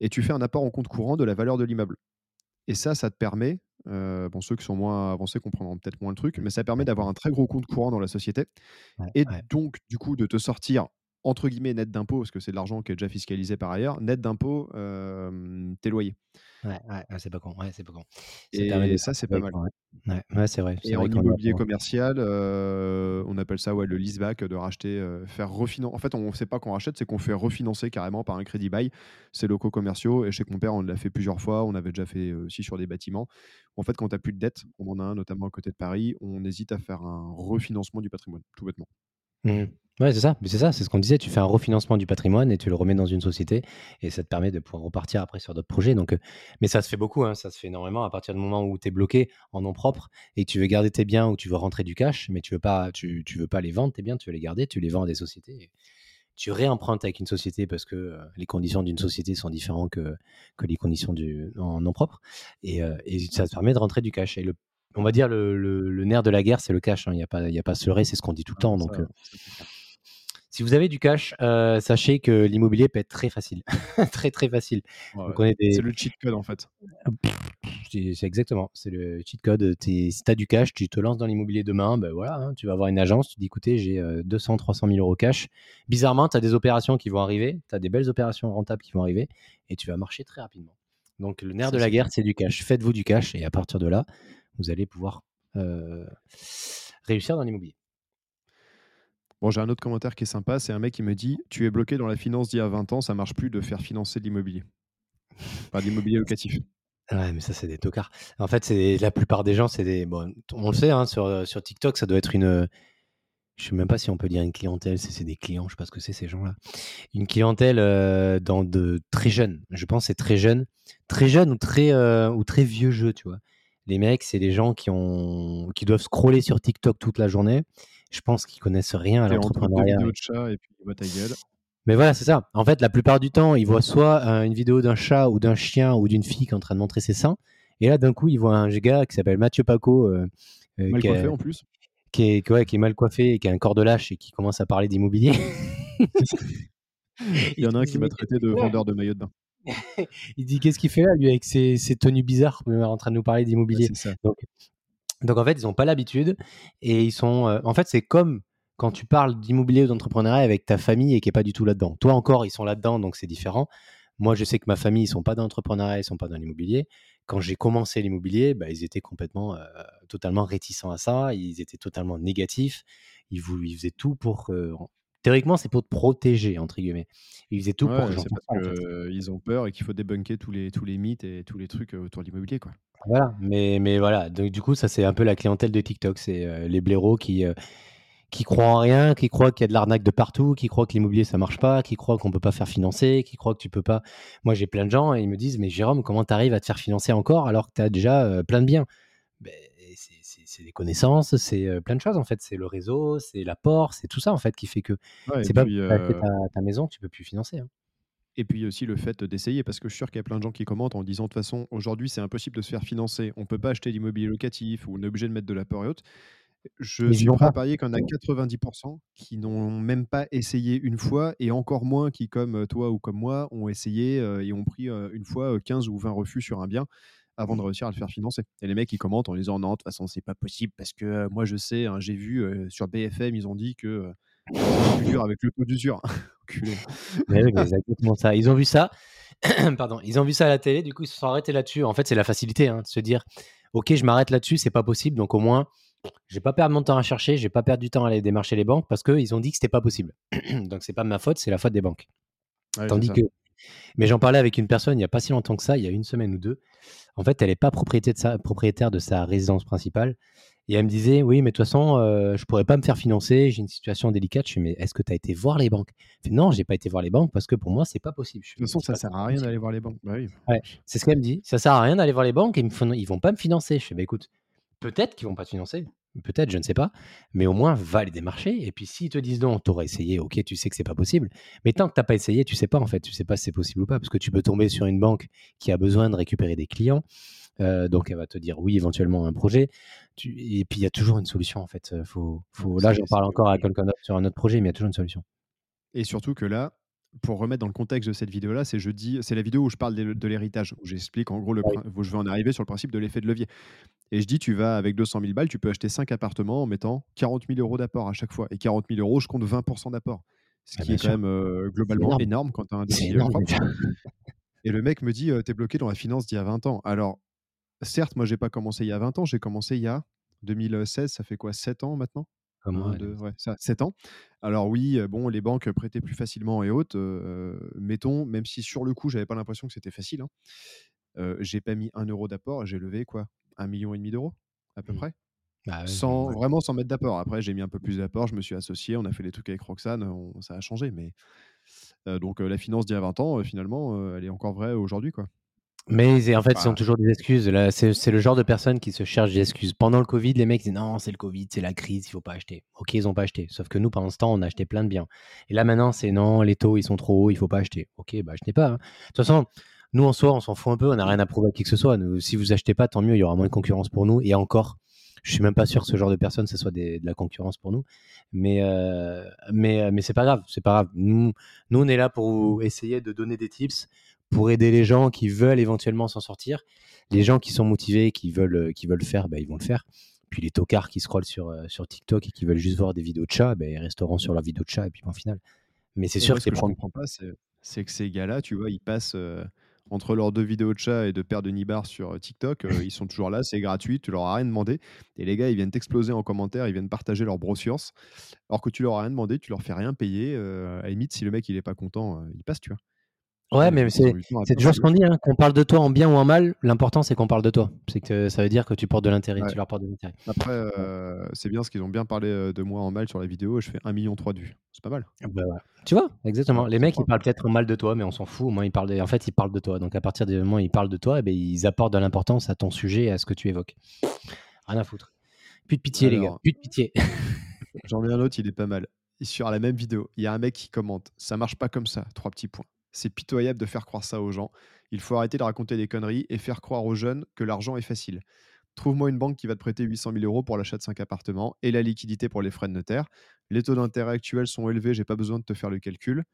et tu fais un apport en compte courant de la valeur de l'immeuble. Et ça, ça te permet, bon, ceux qui sont moins avancés comprendront peut-être moins le truc, mais ça permet d'avoir un très gros compte courant dans la société, et donc du coup de te sortir entre guillemets net d'impôt, parce que c'est de l'argent qui est déjà fiscalisé par ailleurs, net d'impôt tes loyers. Ouais, ouais, c'est pas con. Ouais, c'est pas con. et ça, c'est pas mal. Ouais, ouais c'est vrai. Et en immobilier commercial, on appelle ça ouais, le leaseback, de racheter, faire refinancer. En fait, on ne sait pas qu'on rachète, c'est qu'on fait refinancer carrément par un crédit bail ces locaux commerciaux. Et chez mon père, on l'a fait plusieurs fois. On avait déjà fait aussi sur des bâtiments. En fait, quand tu n'as plus de dette, on en a un notamment à côté de Paris, on hésite à faire un refinancement du patrimoine, tout bêtement. Mmh. Ouais, c'est ça, c'est ça, c'est ce qu'on disait. Tu fais un refinancement du patrimoine et tu le remets dans une société et ça te permet de pouvoir repartir après sur d'autres projets. Donc, mais ça se fait beaucoup, hein, ça se fait énormément à partir du moment où tu es bloqué en nom propre et que tu veux garder tes biens ou tu veux rentrer du cash, mais tu veux pas, tu, tu veux pas les vendre tes biens, tu veux les garder, tu les vends à des sociétés. tu réempruntes avec une société parce que les conditions d'une société sont différentes que, que les conditions du, en nom propre et, et, ça te permet de rentrer du cash. Et le on va dire le, le, nerf de la guerre, c'est le cash. Hein. Il n'y a pas, il a pas c'est ce qu'on dit tout le temps. Donc, si vous avez du cash, sachez que l'immobilier peut être très facile, très très facile. C'est le cheat code en fait. C'est exactement, c'est le cheat code. si tu as du cash, tu te lances dans l'immobilier demain, ben voilà, hein, tu vas avoir une agence, tu dis écoutez, j'ai 200, 300 000 euros cash. Bizarrement, tu as des opérations qui vont arriver, tu as des belles opérations rentables qui vont arriver et tu vas marcher très rapidement. Donc le nerf de la guerre, c'est du cash. Faites-vous du cash et à partir de là, vous allez pouvoir réussir dans l'immobilier. Bon, j'ai un autre commentaire qui est sympa. C'est un mec qui me dit Tu es bloqué dans la finance d'il y a 20 ans, ça marche plus de faire financer de l'immobilier. Pas d'immobilier locatif. Ouais, mais ça, c'est des tocards. En fait, c'est la plupart des gens, c'est des. Bon, on le sait, hein, sur, sur TikTok, ça doit être une. Je sais même pas si on peut dire une clientèle, c'est des clients, je sais pas ce que c'est ces gens-là. Une clientèle dans de très jeunes. Je pense c'est très jeune, très jeune ou très ou très vieux jeu, tu vois. Les mecs, c'est des gens qui ont qui doivent scroller sur TikTok toute la journée je pense qu'ils connaissent rien à l'entrepreneuriat. Mais voilà, c'est ça. En fait, la plupart du temps, ils voient soit une vidéo d'un chat ou d'un chien ou d'une fille qui est en train de montrer ses seins. Et là, d'un coup, ils voient un gars qui s'appelle Mathieu Paco. Euh, euh, mal coiffé en plus. Qui est, qui est mal coiffé et qui a un corps de lâche et qui commence à parler d'immobilier. Il y en a un qui m'a traité de vendeur de maillot de bain. il dit qu'est-ce qu'il fait là, lui, avec ses, tenues bizarres, en train de nous parler d'immobilier. Donc, donc en fait, ils n'ont pas l'habitude et ils sont. Euh, en fait, c'est comme quand tu parles d'immobilier ou d'entrepreneuriat avec ta famille et qui n'est pas du tout là-dedans. Toi encore, ils sont là-dedans, donc c'est différent. Moi, je sais que ma famille, ils sont pas dans l'entrepreneuriat, ils sont pas dans l'immobilier. Quand j'ai commencé l'immobilier, bah, ils étaient complètement, euh, totalement réticents à ça. Ils étaient totalement négatifs. Ils, voulaient, ils faisaient tout pour. Théoriquement, c'est pour te protéger, entre guillemets. Ils faisaient tout pour que parce qu'ils ont peur et qu'il faut débunker tous les, tous les mythes et tous les trucs autour de l'immobilier. Quoi. Voilà, mais, mais voilà. Donc, du coup, ça, c'est un peu la clientèle de TikTok. C'est euh, les blaireaux qui, euh, qui croient en rien, qui croient qu'il y a de l'arnaque de partout, qui croient que l'immobilier, ça marche pas, qui croient qu'on peut pas faire financer, qui croient que tu peux pas. Moi, j'ai plein de gens et ils me disent Mais Jérôme, comment tu arrives à te faire financer encore alors que tu as déjà euh, plein de biens? Ben, c'est des connaissances, c'est plein de choses en fait. C'est le réseau, c'est l'apport, c'est tout ça en fait qui fait que c'est pas ta, ta, maison que tu peux plus financer. Hein. Et puis aussi le fait d'essayer, parce que je suis sûr qu'il y a plein de gens qui commentent en disant de toute façon, aujourd'hui c'est impossible de se faire financer, on ne peut pas acheter l'immobilier locatif ou on est obligé de mettre de l'apport et autres. Je suis prêt à parier qu'il y en a 90% qui n'ont même pas essayé une fois et encore moins qui, comme toi ou comme moi, ont essayé et ont pris une fois 15 ou 20 refus sur un bien avant de réussir à le faire financer. Et les mecs, ils commentent en disant non, de toute façon, c'est pas possible parce que moi, je sais, hein, j'ai vu sur BFM, ils ont dit que c'est dur avec le taux d'usure. exactement ça. Ils ont vu ça. Pardon, ils ont vu ça à la télé, du coup ils se sont arrêtés là-dessus. En fait, c'est la facilité hein, de se dire, ok, je m'arrête là-dessus, c'est pas possible, donc au moins, je vais pas perdre mon temps à chercher, je vais pas perdre du temps à aller démarcher les banques parce qu'ils ont dit que c'était pas possible. donc c'est pas ma faute, c'est la faute des banques. Tandis que, mais j'en parlais avec une personne il y a pas si longtemps que ça, il y a une semaine ou deux. En fait, elle n'est pas propriétaire de sa, propriétaire de sa résidence principale. Et elle me disait, oui, mais de toute façon, euh, je pourrais pas me faire financer, j'ai une situation délicate. Je suis, mais est-ce que tu as été voir les banques? Fait, Non, j'ai pas été voir les banques parce que pour moi, c'est pas possible. de toute façon, ça sert à rien d'aller voir les banques. Bah c'est ce qu'elle me dit. Ça sert à rien d'aller voir les banques et ils, ils vont pas me financer. Je fais, bah, écoute, peut-être qu'ils vont pas te financer. Peut-être, je ne sais pas, mais au moins va les démarcher. Et puis s'ils te disent non, tu aurais essayé, ok, tu sais que c'est pas possible. Mais tant que tu n'as pas essayé, tu sais pas en fait, tu sais pas si c'est possible ou pas, parce que tu peux tomber sur une banque qui a besoin de récupérer des clients. Euh, donc elle va te dire oui éventuellement un projet. et puis il y a toujours une solution en fait. Faut, faut... Là j'en parle encore à quelqu'un d'autre sur un autre projet, mais il y a toujours une solution. Et surtout que là, pour remettre dans le contexte de cette vidéo-là, c'est je dis, c'est la vidéo où je parle de, l'héritage, où j'explique en gros le, où je vais en arriver sur le principe de l'effet de levier. Et je dis, tu vas avec 200 000 balles, tu peux acheter 5 appartements en mettant 40 000 euros d'apport à chaque fois. Et 40 000 euros, je compte 20% d'apport. Ce ah, qui est quand même euh, globalement énorme. quand tu as un dossier Et le mec me dit, tu es bloqué dans la finance d'il y a 20 ans. Alors, certes, moi, j'ai pas commencé il y a 20 ans, j'ai commencé il y a 2016, ça fait quoi 7 ans maintenant? Comment ouais, ça, 7 ans. Alors oui, bon, les banques prêtaient plus facilement et autres. mettons, même si sur le coup, j'avais pas l'impression que c'était facile. Hein, j'ai pas mis un euro d'apport, j'ai levé quoi Un million et demi d'euros à peu mmh. près. Bah sans, vraiment sans mettre d'apport. Après, j'ai mis un peu plus d'apport, je me suis associé, on a fait des trucs avec Roxane, ça a changé. Mais donc la finance d'il y a 20 ans, finalement, elle est encore vraie aujourd'hui, quoi. Mais en fait, ils ont toujours des excuses. C'est le genre de personnes qui se cherchent des excuses. Pendant le Covid, les mecs disent non, c'est le Covid, c'est la crise, il faut pas acheter. Ok, ils ont pas acheté. Sauf que nous, pendant ce temps, on a acheté plein de biens. Et là, maintenant, c'est non, les taux, ils sont trop hauts, il faut pas acheter. Ok, bah achetez pas. Hein. De toute façon, nous, en soi, on s'en fout un peu, on n'a rien à prouver à qui que ce soit. si vous achetez pas, tant mieux, il y aura moins de concurrence pour nous. Et encore, je suis même pas sûr que ce genre de personnes, ce soit de la concurrence pour nous. Mais, euh, mais, euh, mais c'est pas grave, c'est pas grave. Nous, nous, on est là pour essayer de donner des tips pour aider les gens qui veulent éventuellement s'en sortir. Les gens qui sont motivés, qui veulent, euh, qui veulent faire, bah, ils vont le faire. Puis les tocards qui scrollent sur, euh, sur TikTok et qui veulent juste voir des vidéos de chats, bah, ils resteront sur leur vidéo de chat et puis point final. Mais c'est sûr que, ce que je comprends pas, c'est que ces gars-là, tu vois, ils passent euh, entre leurs deux vidéos de chat et de paires de nibards sur TikTok, ils sont toujours là, c'est gratuit, tu leur as rien demandé. Et les gars, ils viennent t'exploser en commentaire, ils viennent partager leur brossures, alors que tu leur as rien demandé, tu leur fais rien payer. à la limite, si le mec il est pas content, il passe, tu vois. Ouais, mais c'est toujours ce qu'on dit, hein, qu'on parle de toi en bien ou en mal. L'important, c'est qu'on parle de toi. C'est que ça veut dire que tu portes de l'intérêt, tu leur portes de l'intérêt. Après, euh, c'est bien ce qu'ils ont bien parlé euh, de moi en mal sur la vidéo. Et je fais 1,3 million de vues. C'est pas mal. Ah bah tu vois, exactement. Les mecs, ils parlent peut-être en mal de toi, mais on s'en fout. Au moins, ils parlent en fait, ils parlent de toi. Donc, à partir du moment où ils parlent de toi, eh ben, ils apportent de l'importance à ton sujet et à ce que tu évoques. Rien à foutre. Plus de pitié, les gars. Plus de pitié. J'en ai un autre, il est pas mal. Sur la même vidéo, il y a un mec qui commente Ça marche pas comme ça. Trois petits points. C'est pitoyable de faire croire ça aux gens. Il faut arrêter de raconter des conneries et faire croire aux jeunes que l'argent est facile. Trouve-moi une banque qui va te prêter 800 000 euros pour l'achat de 5 appartements et la liquidité pour les frais de notaire. Les taux d'intérêt actuels sont élevés, j'ai pas besoin de te faire le calcul.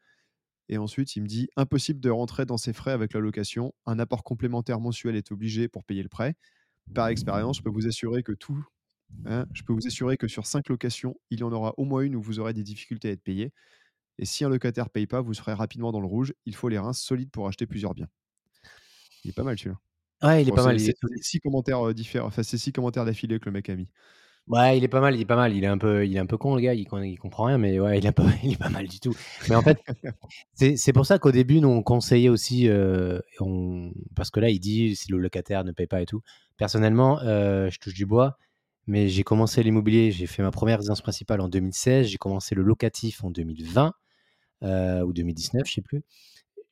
Et ensuite, il me dit impossible de rentrer dans ces frais avec la location. Un apport complémentaire mensuel est obligé pour payer le prêt. Par expérience, je peux vous assurer que tout, hein, je peux vous assurer que sur 5 locations, il y en aura au moins une où vous aurez des difficultés à être payé. Et si un locataire paye pas, vous serez rapidement dans le rouge. Il faut les reins solides pour acheter plusieurs biens. Il est pas mal celui-là. Ouais, il est pas mal. C'est six commentaires différents. Enfin, c'est six commentaires d'affilée que le mec a mis. Ouais, il est pas mal, il est pas mal. Il est un peu, il est un peu con le gars. Il, il comprend rien, mais ouais, il est pas, il est pas mal du tout. Mais en fait, c'est pour ça qu'au début, nous on conseillait aussi, euh, on, parce que là, il dit si le locataire ne paye pas et tout. Personnellement, euh, je touche du bois, mais j'ai commencé l'immobilier. J'ai fait ma première résidence principale en 2016. J'ai commencé le locatif en 2020. Euh, ou 2019, je sais plus.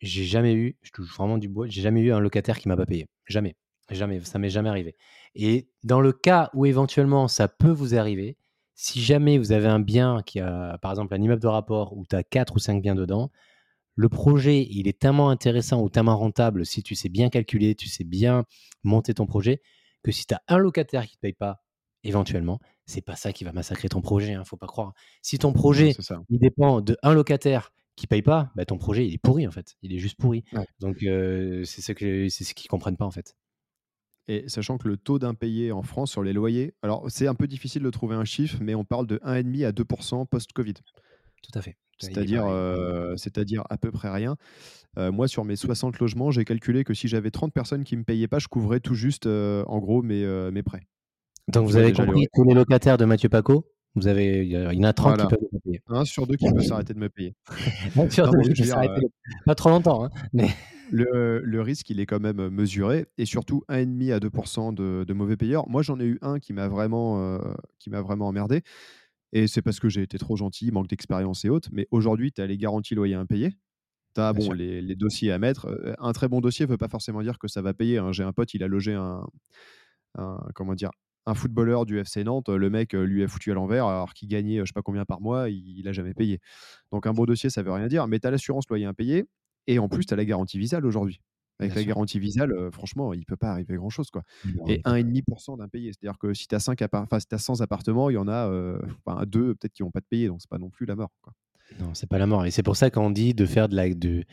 J'ai jamais eu, je touche vraiment du bois, j'ai jamais eu un locataire qui m'a pas payé. Jamais. Jamais. Ça m'est jamais arrivé. Et dans le cas où éventuellement ça peut vous arriver, si jamais vous avez un bien qui a, par exemple, un immeuble de rapport où tu as 4 ou 5 biens dedans, le projet, il est tellement intéressant ou tellement rentable si tu sais bien calculer, tu sais bien monter ton projet, que si tu as un locataire qui ne te paye pas, éventuellement, c'est pas ça qui va massacrer ton projet, hein, faut pas croire. Si ton projet, il dépend de un locataire qui paye pas, bah, ton projet, il est pourri en fait. Il est juste pourri. Donc c'est ce que c'est ce qu'ils comprennent pas en fait. Et sachant que le taux d'impayé en France sur les loyers, alors c'est un peu difficile de trouver un chiffre, mais on parle de 1,5 à 2% post-Covid. Tout à fait. C'est-à-dire, c'est-à-dire à peu près rien. moi, sur mes 60 logements, j'ai calculé que si j'avais 30 personnes qui ne me payaient pas, je couvrais tout juste, en gros, mes, mes prêts. Donc vous avez compris, tous les locataires de Mathieu Paco, vous avez, il y en a 30 qui peuvent me payer. Un sur deux qui peut s'arrêter de me payer. sur deux qui s'arrêter. Pas trop longtemps, hein, mais... Le, le, risque, il est quand même mesuré et surtout 1,5 à 2% de, de, mauvais payeurs. Moi, j'en ai eu un qui m'a vraiment, euh, qui m'a vraiment emmerdé et c'est parce que j'ai été trop gentil, manque d'expérience et autres. Mais aujourd'hui, tu as les garanties loyers impayés. Tu as bon, les, les, dossiers à mettre. Un très bon dossier ne veut pas forcément dire que ça va payer. Hein. J'ai un pote, il a logé un, un comment dire, un footballeur du FC Nantes, le mec lui a foutu à l'envers alors qu'il gagnait je sais pas combien par mois, il, n'a jamais payé. Donc un beau dossier, ça veut rien dire, mais tu as l'assurance loyer impayé et en plus tu as la garantie visale aujourd'hui. Avec la garantie visale, franchement, il peut pas arriver grand chose. Quoi. et 1,5% d'impayé. C'est-à-dire que si tu as, 5 enfin, si as 100 appartements, il y en a enfin, deux peut-être qui vont pas te payer, donc c'est pas non plus la mort. Quoi. Non, c'est pas la mort. Et c'est pour ça qu'on dit de faire de la, de,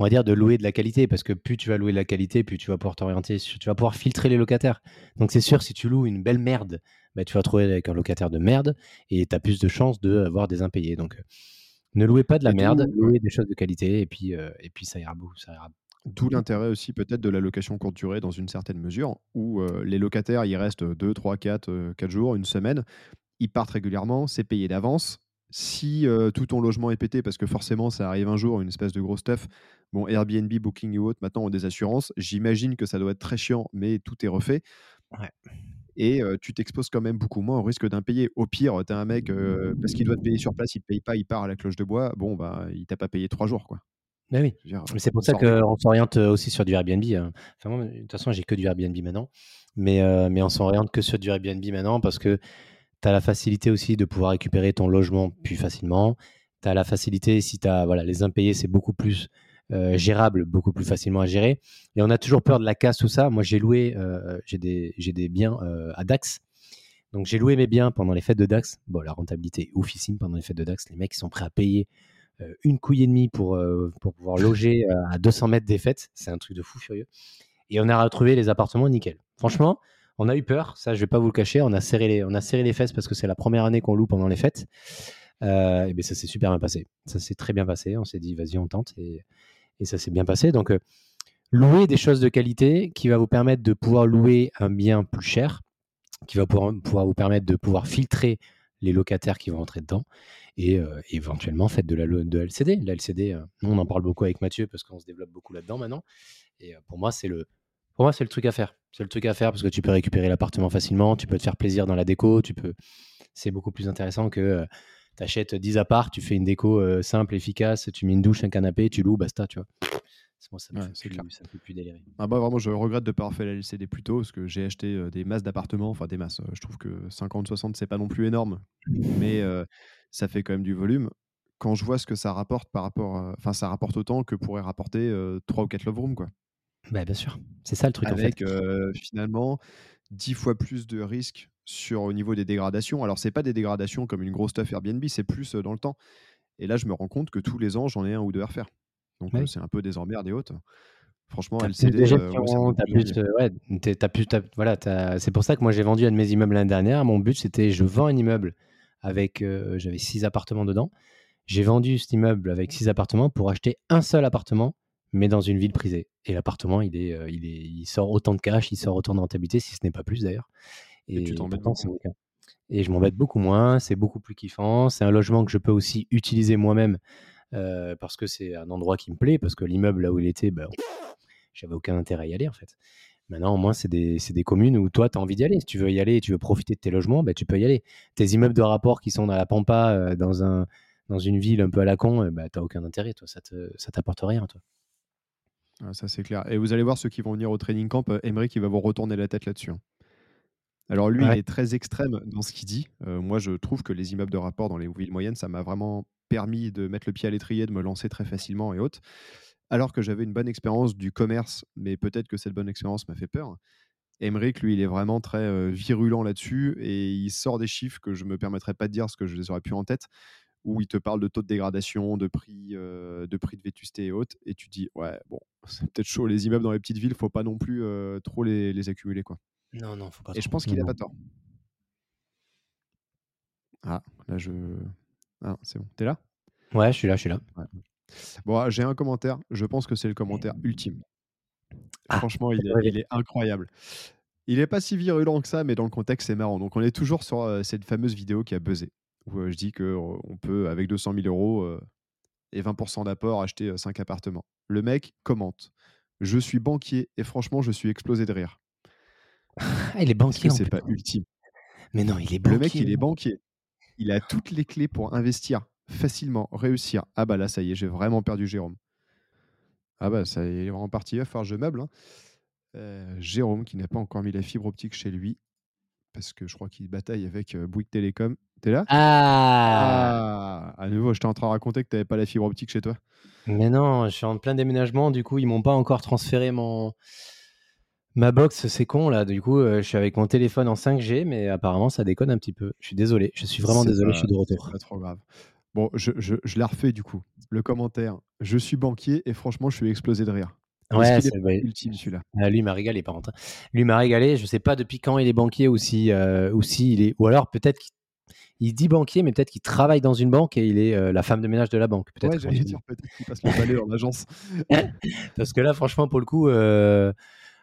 on va dire de louer de la qualité, parce que plus tu vas louer de la qualité, plus tu vas pouvoir t'orienter, tu vas pouvoir filtrer les locataires. Donc c'est sûr, si tu loues une belle merde, bah, tu vas trouver avec un locataire de merde et tu as plus de chances d'avoir des impayés. Donc euh, ne louez pas de la merde, louez des choses de qualité et puis, euh, et puis ça ira beau, ça ira. D'où l'intérêt aussi peut-être de la location courte durée dans une certaine mesure, où euh, les locataires, ils restent 2, 3, 4, 4 jours, une semaine, ils partent régulièrement, c'est payé d'avance, si tout ton logement est pété, parce que forcément ça arrive un jour, une espèce de gros stuff, bon, Airbnb, Booking et autres, maintenant ont des assurances, j'imagine que ça doit être très chiant, mais tout est refait. Et tu t'exposes quand même beaucoup moins au risque d'impayé. Au pire, tu as un mec, parce qu'il doit te payer sur place, il ne te paye pas, il part à la cloche de bois, bon, bah, il t'a pas payé trois jours. quoi. Mais oui, c'est pour ça qu'on s'oriente aussi sur du Airbnb. Hein. De toute façon, j'ai que du Airbnb maintenant. Mais, mais on s'oriente que sur du Airbnb maintenant parce que tu as la facilité aussi de pouvoir récupérer ton logement plus facilement. Tu as la facilité, si tu as voilà, les impayés, c'est beaucoup plus euh, gérable, beaucoup plus facilement à gérer. Et on a toujours peur de la casse, tout ça. Moi, j'ai loué, euh, j'ai des, des, biens euh, à Dax. Donc, j'ai loué mes biens pendant les fêtes de Dax. Bon, la rentabilité est oufissime pendant les fêtes de Dax. Les mecs, sont prêts à payer une couille et demie pour, pour pouvoir loger à 200 mètres des fêtes. C'est un truc de fou furieux. Et on a retrouvé les appartements nickel. Franchement, on a eu peur, ça je vais pas vous le cacher, on a serré les, on a serré les fesses parce que c'est la première année qu'on loue pendant les fêtes. Euh, et bien ça s'est super bien passé. Ça s'est très bien passé. On s'est dit vas-y on tente et, et ça s'est bien passé. Donc euh, louer des choses de qualité qui va vous permettre de pouvoir louer un bien plus cher, qui va pouvoir, vous permettre de pouvoir filtrer les locataires qui vont entrer dedans et euh, éventuellement faites de la de LCD. La LCD, on en parle beaucoup avec Mathieu parce qu'on se développe beaucoup là-dedans maintenant. Et pour moi c'est le pour moi, c'est le truc à faire. C'est le truc à faire parce que tu peux récupérer l'appartement facilement, tu peux te faire plaisir dans la déco, tu peux. C'est beaucoup plus intéressant que euh, tu achètes 10 apparts, tu fais une déco euh, simple, efficace, tu mets une douche, un canapé, tu loues, basta, tu vois. Moi, ça me, fait, plus, ça plus délirer. Ah bah, vraiment, je regrette de ne pas avoir fait la LCD plus tôt parce que j'ai acheté euh, des masses d'appartements, enfin des masses. je trouve que 50-60, c'est pas non plus énorme, mais ça fait quand même du volume. Quand je vois ce que ça rapporte par rapport, enfin, ça rapporte autant que pourrait rapporter 3 ou 4 love rooms, quoi. Bah, bien sûr, c'est ça le truc Avec en fait. finalement 10 fois plus de risques sur au niveau des dégradations. Alors c'est pas des dégradations comme une grosse stuff Airbnb, c'est plus dans le temps. Et là je me rends compte que tous les ans j'en ai un ou deux à refaire. Donc c'est un peu des emmerdes et autres. Franchement, LCD, voilà, c'est pour ça que moi j'ai vendu un de mes immeubles l'année dernière. Mon but c'était je vends un immeuble avec j'avais six appartements dedans. J'ai vendu cet immeuble avec six appartements pour acheter un seul appartement mais dans une ville prisée. Et l'appartement, il, est, il, est, il sort autant de cash, il sort autant de rentabilité, si ce n'est pas plus d'ailleurs. Et, tu t'embêtes Et je m'embête beaucoup moins, c'est beaucoup plus kiffant. C'est un logement que je peux aussi utiliser moi-même parce que c'est un endroit qui me plaît, parce que l'immeuble là où il était, ben, j'avais aucun intérêt à y aller en fait. Maintenant, au moins, c'est des, des, communes où toi, tu as envie d'y aller. Si tu veux y aller et tu veux profiter de tes logements, ben, tu peux y aller. Tes immeubles de rapport qui sont dans la Pampa, dans, un, dans une ville un peu à la con, ben, tu n'as aucun intérêt. Toi, ça ne ça t'apporte rien. Toi. Ah, ça, c'est clair. Et vous allez voir ceux qui vont venir au training camp, euh, Emery qui va vous retourner la tête là-dessus. Hein. Alors lui, il est très extrême dans ce qu'il dit. Euh, moi, je trouve que les immeubles de rapport dans les villes moyennes, ça m'a vraiment permis de mettre le pied à l'étrier, de me lancer très facilement et autres. Alors que j'avais une bonne expérience du commerce, mais peut-être que cette bonne expérience m'a fait peur. Emmerich, lui, il est vraiment très euh, virulent là-dessus et il sort des chiffres que je ne me permettrais pas de dire parce que je les aurais plus en tête où il te parle de taux de dégradation, de prix, euh, de prix de vétusté et autres, et tu dis ouais bon c'est peut-être chaud les immeubles dans les petites villes, faut pas non plus euh, trop les, les, accumuler quoi. Non non faut pas. Et je pense qu'il a pas tort. Ah là je ah c'est bon t'es là? Ouais je suis là je suis là. Bon ah, j'ai un commentaire, je pense que c'est le commentaire ultime. Ah, Franchement il est, il est, incroyable. Il est pas si virulent que ça, mais dans le contexte c'est marrant. Donc on est toujours sur euh, cette fameuse vidéo qui a buzzé où je dis qu'on peut, avec 200 000 euros et 20% d'apport, acheter 5 appartements. Le mec commente Je suis banquier et franchement, je suis explosé de rire. Ah, il est banquier. C'est pas ultime. Mais non, il est banquier. Le mec, il est banquier. Il a toutes les clés pour investir facilement, réussir. Ah bah là, ça y est, j'ai vraiment perdu Jérôme. Ah bah ça y est, il est vraiment parti. Il va falloir je meuble. Hein. Jérôme, qui n'a pas encore mis la fibre optique chez lui. parce que je crois qu'il bataille avec Bouygues Télécom. T'es là? Ah Ah À nouveau, j'étais en train de raconter que t'avais pas la fibre optique chez toi. Mais non, je suis en plein déménagement, du coup, ils m'ont pas encore transféré mon ma box, c'est con là. Du coup, je suis avec mon téléphone en 5G, mais apparemment ça déconne un petit peu. Je suis désolé, je suis vraiment désolé, pas je suis de retour. pas trop grave. Bon, je je je la refais du coup. Le commentaire: «Je suis banquier et franchement, je suis explosé de rire». Ouais, c'est bah, ultime celui-là? ah, lui, il m'a régalé par contre, hein. Lui, il m'a régalé, je sais pas depuis quand il est banquier ou si, heu, ou s'il est ou alors peut-être qu'il il dit banquier, mais peut-être qu'il travaille dans une banque et il est, heu, la femme de ménage de la banque, peut-être Ouais, j'allais dire peut-être qu'il passe le balai dans l'agence. Parce que là, franchement, pour le coup, heu,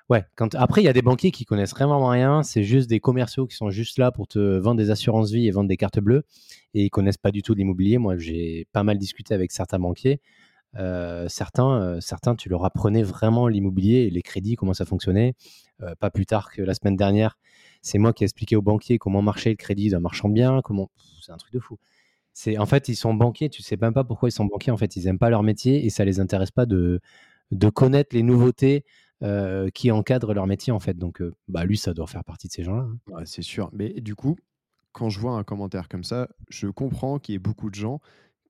ouais, quand après, il y a des banquiers qui connaissent vraiment rien, c'est juste des commerciaux qui sont juste là pour te vendre des assurances vie et vendre des cartes bleues et ils connaissent pas du tout l'immobilier. Moi, j'ai pas mal discuté avec certains banquiers. Heu, certains, heu, certains, tu leur apprenais vraiment l'immobilier et les crédits, comment ça fonctionnait. Heu, pas plus tard que la semaine dernière, c'est moi qui ai expliqué aux banquiers comment marchait le crédit d'un marchand de biens, comment c'est un truc de fou. C'est en fait, ils sont banquiers, tu sais même pas pourquoi ils sont banquiers. En fait, ils aiment pas leur métier et ça les intéresse pas de de connaître les nouveautés, qui encadrent leur métier, en fait. Donc, bah, lui, ça doit faire partie de ces gens-là, hein. C'est sûr. Mais du coup, quand je vois un commentaire comme ça, je comprends qu'il y ait beaucoup de gens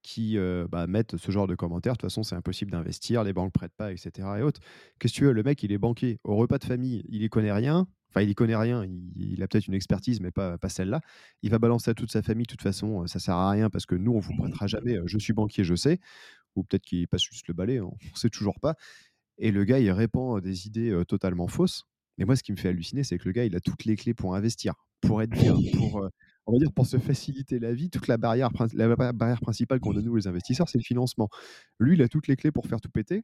qui, heu, bah, mettent ce genre de commentaires. De toute façon, c'est impossible d'investir, les banques prêtent pas et cetera et autres. Qu'est-ce que tu veux? Le mec, il est banquier. Au repas de famille, il y connaît rien. Enfin, il y connaît rien, il il a peut-être une expertise, mais pas pas celle-là. Il va balancer à toute sa famille: «De toute façon, heu, ça sert à rien parce que nous, on vous prêtera jamais, heu, je suis banquier, je sais». Ou peut-être qu'il passe juste le balai, hein, on sait toujours pas. Et le gars, il répand, des idées, totalement fausses. Mais moi, ce qui me fait halluciner, c'est que le gars, il a toutes les clés pour investir, pour être bien, pour, heu, on va dire, pour se faciliter la vie. Toute la barrière la ba barrière principale qu'on a nous, les investisseurs, c'est le financement. Lui, il a toutes les clés pour faire tout péter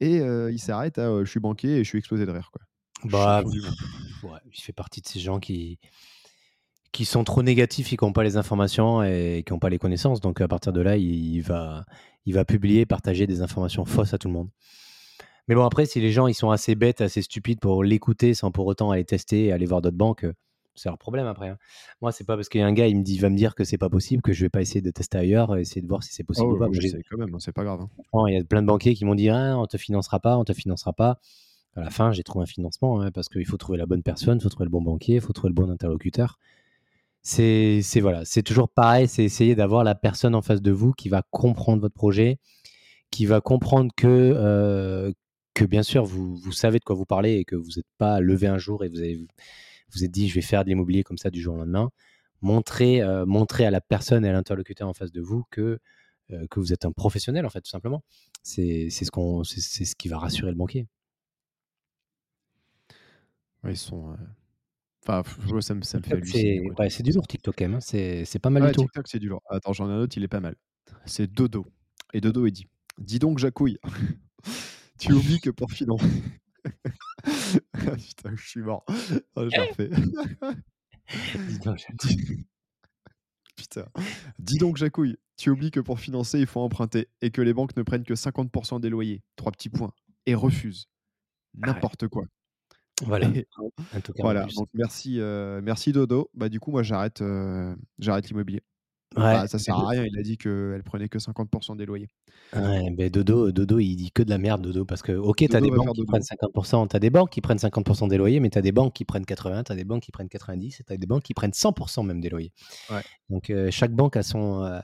et heu, il s'arrête à, «Je suis banquier et je suis explosé de rire», quoi. Bah, ouais, il fait partie de ces gens qui qui sont trop négatifs et qui ont pas les informations et qui ont pas les connaissances. Donc à partir de là, il il va il va publier, partager des informations fausses à tout le monde. Mais bon, après, si les gens, ils sont assez bêtes, assez stupides pour l'écouter sans pour autant aller tester et aller voir d'autres banques, c'est leur problème après, hein. Moi, c'est pas parce qu'il y a un gars, il me dit va me dire que c'est pas possible que je vais pas essayer de tester ailleurs essayer de voir si c'est possible ou ouais, pas. quand même, hein, c'est pas grave, hein. il y a plein de banquiers qui m'ont dit: «Ah, on te financera pas, on te financera pas». À la fin, j'ai trouvé un financement, hein, parce qu'il faut trouver la bonne personne, il faut trouver le bon banquier, il faut trouver le bon interlocuteur. C'est voilà, c'est toujours pareil, c'est essayer d'avoir la personne en face de vous qui va comprendre votre projet, qui va comprendre que, que bien sûr vous vous savez de quoi vous parlez et que vous êtes pas levé un jour et vous avez vous êtes dit: «Je vais faire de l'immobilier comme ça du jour au lendemain». Montrez, montrez à la personne et à l'interlocuteur en face de vous que, heu, que vous êtes un professionnel en fait, tout simplement. C'est c'est ce qu'on c'est c'est ce qui va rassurer le banquier. Ouais, ils sont, heu, enfin, ça me ça me fait c'est ouais, du lourd. TikTok quand même, hein, c'est c'est pas mal du tout. TikTok, c'est du lourd. Attends, j'en ai un autre, il est pas mal. C'est Dodo et Dodo, il dit: «Dis donc Jacouille, tu oublies que pour finan» ah putain, je suis mort. Je refais. Dis donc Jacouille. Putain. «Dis donc Jacouille, tu oublies que pour financer, il faut emprunter et que les banques ne prennent que 50% des loyers». 3 petits points et refusent. Ah ouais. N'importe quoi. Voilà, Et voilà, donc merci, heu, merci Dodo. Bah, du coup, moi, j'arrête, heu, j'arrête l'immobilier. Ouais, Bah, ça mais sert à rien, il a dit qu'elle prenait que 50% des loyers. ouais, beh, Dodo Dodo, il dit que de la merde Dodo parce que OK, tu as des banques qui prennent 50 tu as des banques qui prennent 50 des loyers, mais tu as des banques qui prennent 80, tu as des banques qui prennent 90 et tu as des banques qui prennent 100% même des loyers. Ouais. Donc heu, chaque banque a son, heu,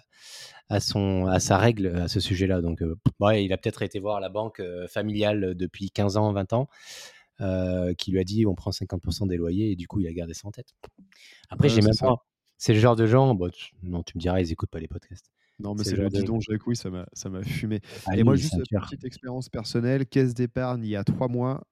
a son a sa règle à ce sujet-là. Donc ouais, il a peut-être été voir la banque, heu, familiale depuis 15 ans, 20 ans, heu, qui lui a dit: «On prend 50% des loyers» et du coup, il a gardé ça en tête. Après, Ouais, j'ai même ça. pas c'est le genre de gens, bah, tu non, tu me diras, ils écoutent pas les podcasts. Non, mais C'est le «dis donc Jacouille», ça m'a ça m'a fumé ah et moi, juste, un heu, tueur. petite expérience personnelle, caisse d'épargne il y a 3 mois,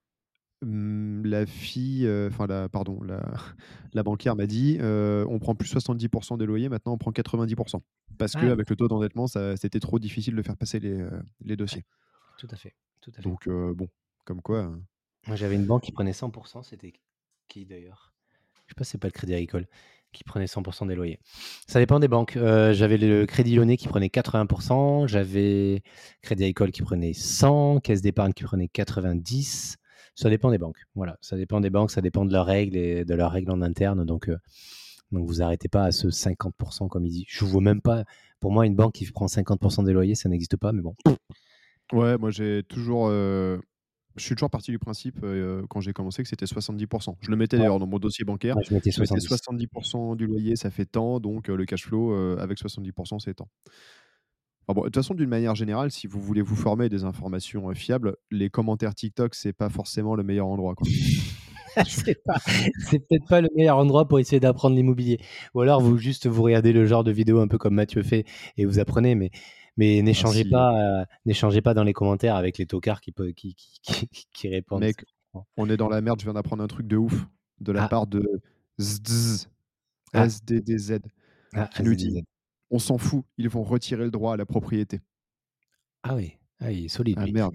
mmh, la fille, heu, enfin la pardon, la la banquière m'a dit, heu: «On prend plus 70% des loyers, maintenant on prend 90% parce Ah qu'avec le taux d'endettement, c'était trop difficile de faire passer les, heu, les dossiers». tout à fait, tout à fait. Donc bon, comme quoi, heu Moi, j'avais une banque qui prenait 100% c'était qui d'ailleurs? Je sais pas c'est pas le Crédit Agricole qui prenait 100 des loyers. Ça dépend des banques. Heu, j'avais le Crédit Lyonnais qui prenait 80 j'avais Crédit Agricole qui prenait 100, Caisse d'épargne qui prenait 90. Ça dépend des banques. Voilà, ça dépend des banques, ça dépend de leurs règles et de leurs règles en interne donc heu, donc vous arrêtez pas à ce 50 comme il dit. Je vois même pas pour moi une banque qui prend 50 des loyers, ça n'existe pas mais bon. ouais, moi j'ai toujours, heu je suis toujours parti du principe, euh, quand j'ai commencé, que c'était 70 Je le mettais d'ailleurs dans mon dossier bancaire. Ouais, je mettais Je mettais 70. 70 du loyer, ça fait tant, donc heu, le cash flow, heu, avec 70 c'est tant. Enfin bon, de toute façon, d'une manière générale, si vous voulez vous former des informations, fiables, les commentaires TikTok, c'est pas forcément le meilleur endroit, quoi. C'est peut-être pas le meilleur endroit pour essayer d'apprendre l'immobilier. Ou alors vous juste vous regardez le genre de vidéo un peu comme Mathieu fait et vous apprenez, mais mais Ah n'échangez pas, heu, n'échangez pas dans les commentaires avec les tocards qui peut qui qui répondent. mec, on est dans la merde, je viens d'apprendre un truc de ouf de la Ah, part de Zdz, ah, SDDZ, ah, qui nous dit. «On s'en fout, ils vont retirer le droit à la propriété». Ah oui, ah il est solide Ah lui. merde.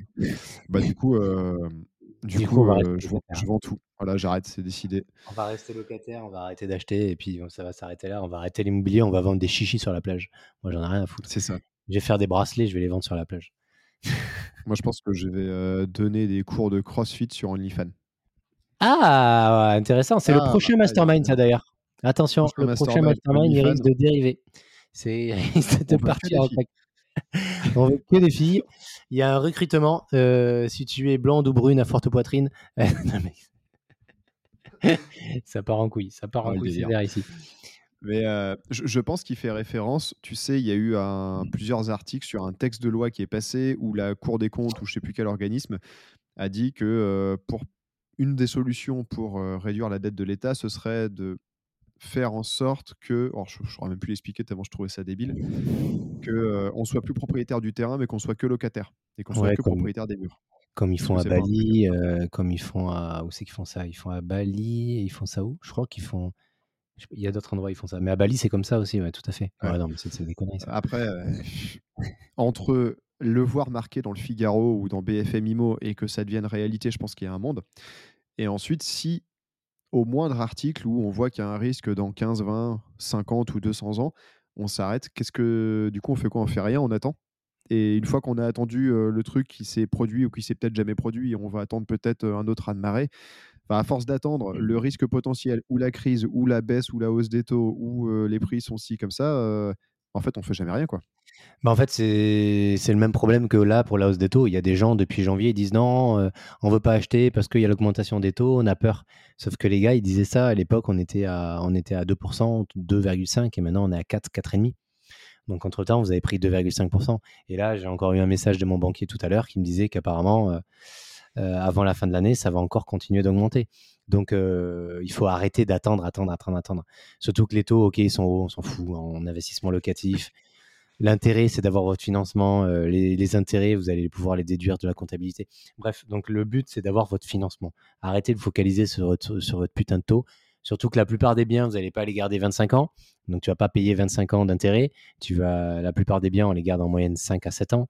Bah, du coup, hem, du Du coup, rester je vends je vends tout. Voilà, j'arrête, c'est décidé. On va rester locataire, on va arrêter d'acheter et puis, ça va s'arrêter là. On va arrêter l'immobilier, on va vendre des chichis sur la plage. Moi, j'en ai rien à foutre. C'est ça. Je vais faire des bracelets, je vais les vendre sur la plage. Moi, je pense que je vais, heu, donner des cours de CrossFit sur OnlyFans. Ah! Intéressant, c'est le Ah, prochain aïe, mastermind ça d'ailleurs. Attention, le prochain mastermind il risque de dériver. C'est il risque de partir en. On veut que des filles. Il y a un recrutement, heu, si tu es blonde ou brune à forte poitrine, non mais ça part en couille, ça part Ah, en le couille sévère ici. Mais, heu, je je pense qu'il fait référence tu sais, il y a eu un plusieurs articles sur un texte de loi qui est passé où la Cour des comptes ou je sais plus quel organisme a dit que, heu, pour une des solutions pour, heu, réduire la dette de l'État, ce serait de faire en sorte que alors je je saurais même plus l'expliquer tellement je trouvais ça débile, que, on soit plus propriétaire du terrain, mais qu'on soit que locataire et qu'on soit que comme propriétaire des murs. comme ils font à Bali, comme ils font à où c'est qu'ils font ça? Ils font à Bali et ils font ça où? Je crois qu'ils font il y a d'autres endroits où ils font ça, mais à Bali, c'est comme ça aussi, ouais, tout à fait. Ouais. Ouais, non, mais c'est c'est des conneries ça. Après, entre le voir marqué dans le Figaro ou dans BFM Immo et que ça devienne réalité, je pense qu'il y a un monde et ensuite si au moindre article où on voit qu'il y a un risque dans 15, 20, 50 ou 200 ans, on s'arrête. Qu'est-ce que du coup, on fait quoi? On fait rien, on attend? Et une fois qu'on a attendu, heu, le truc qui s'est produit ou qui s'est peut-être jamais produit, on va attendre peut-être, heu, un autre raz-de-marée. Enfin, à force d'attendre le risque potentiel ou la crise ou la baisse ou la hausse des taux ou, les prix sont ci comme ça, en fait, on fait jamais rien, quoi. Bah, en fait, c'est le même problème que là pour la hausse des taux. Il y a des gens depuis janvier, ils disent non, heu, on veut pas acheter parce qu'il y a l'augmentation des taux, on a peur. Sauf que les gars, ils disaient ça à l'époque, on était à on était à 2 2,5 et maintenant on est à 4, 4,5. Donc entre temps, vous avez pris 2,5% et là, j'ai encore eu un message de mon banquier tout à l'heure qui me disait qu'apparemment, avant la fin de l'année, ça va encore continuer d'augmenter. Donc heu, il faut arrêter d'attendre, attendre, attendre, attendre. Surtout que les taux, OK, ils sont hauts, on s'en fout, en investissement locatif. L'intérêt, c'est d'avoir votre financement. euh, les, les intérêts, vous allez pouvoir les déduire de la comptabilité. Bref, donc le but, c'est d'avoir votre financement. Arrêtez de focaliser sur votre, sur votre putain de taux. Surtout que la plupart des biens, vous n'allez pas les garder 25 ans. Donc, tu vas pas payer 25 ans d'intérêt. Tu vas, la plupart des biens, on les garde en moyenne 5 à 7 ans.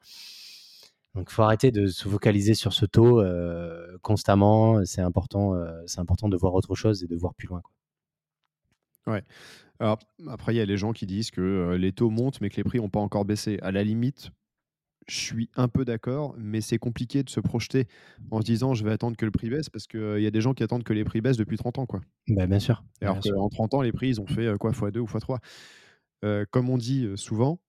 Donc, il faut arrêter de se focaliser sur ce taux euh, constamment. C'est important, euh, c'est important de voir autre chose et de voir plus loin. quoi. Ouais. Alors, après, il y a les gens qui disent que euh, les taux montent, mais que les prix n'ont pas encore baissé. À la limite, je suis un peu d'accord, mais c'est compliqué de se projeter en se disant je vais attendre que le prix baisse parce qu'il y a des gens qui attendent que les prix baissent depuis 30 ans. Quoi. Bah, bien sûr. Alors qu'en 30 ans, les prix, ils ont fait quoi, x2 ou x3. Euh, comme on dit souvent,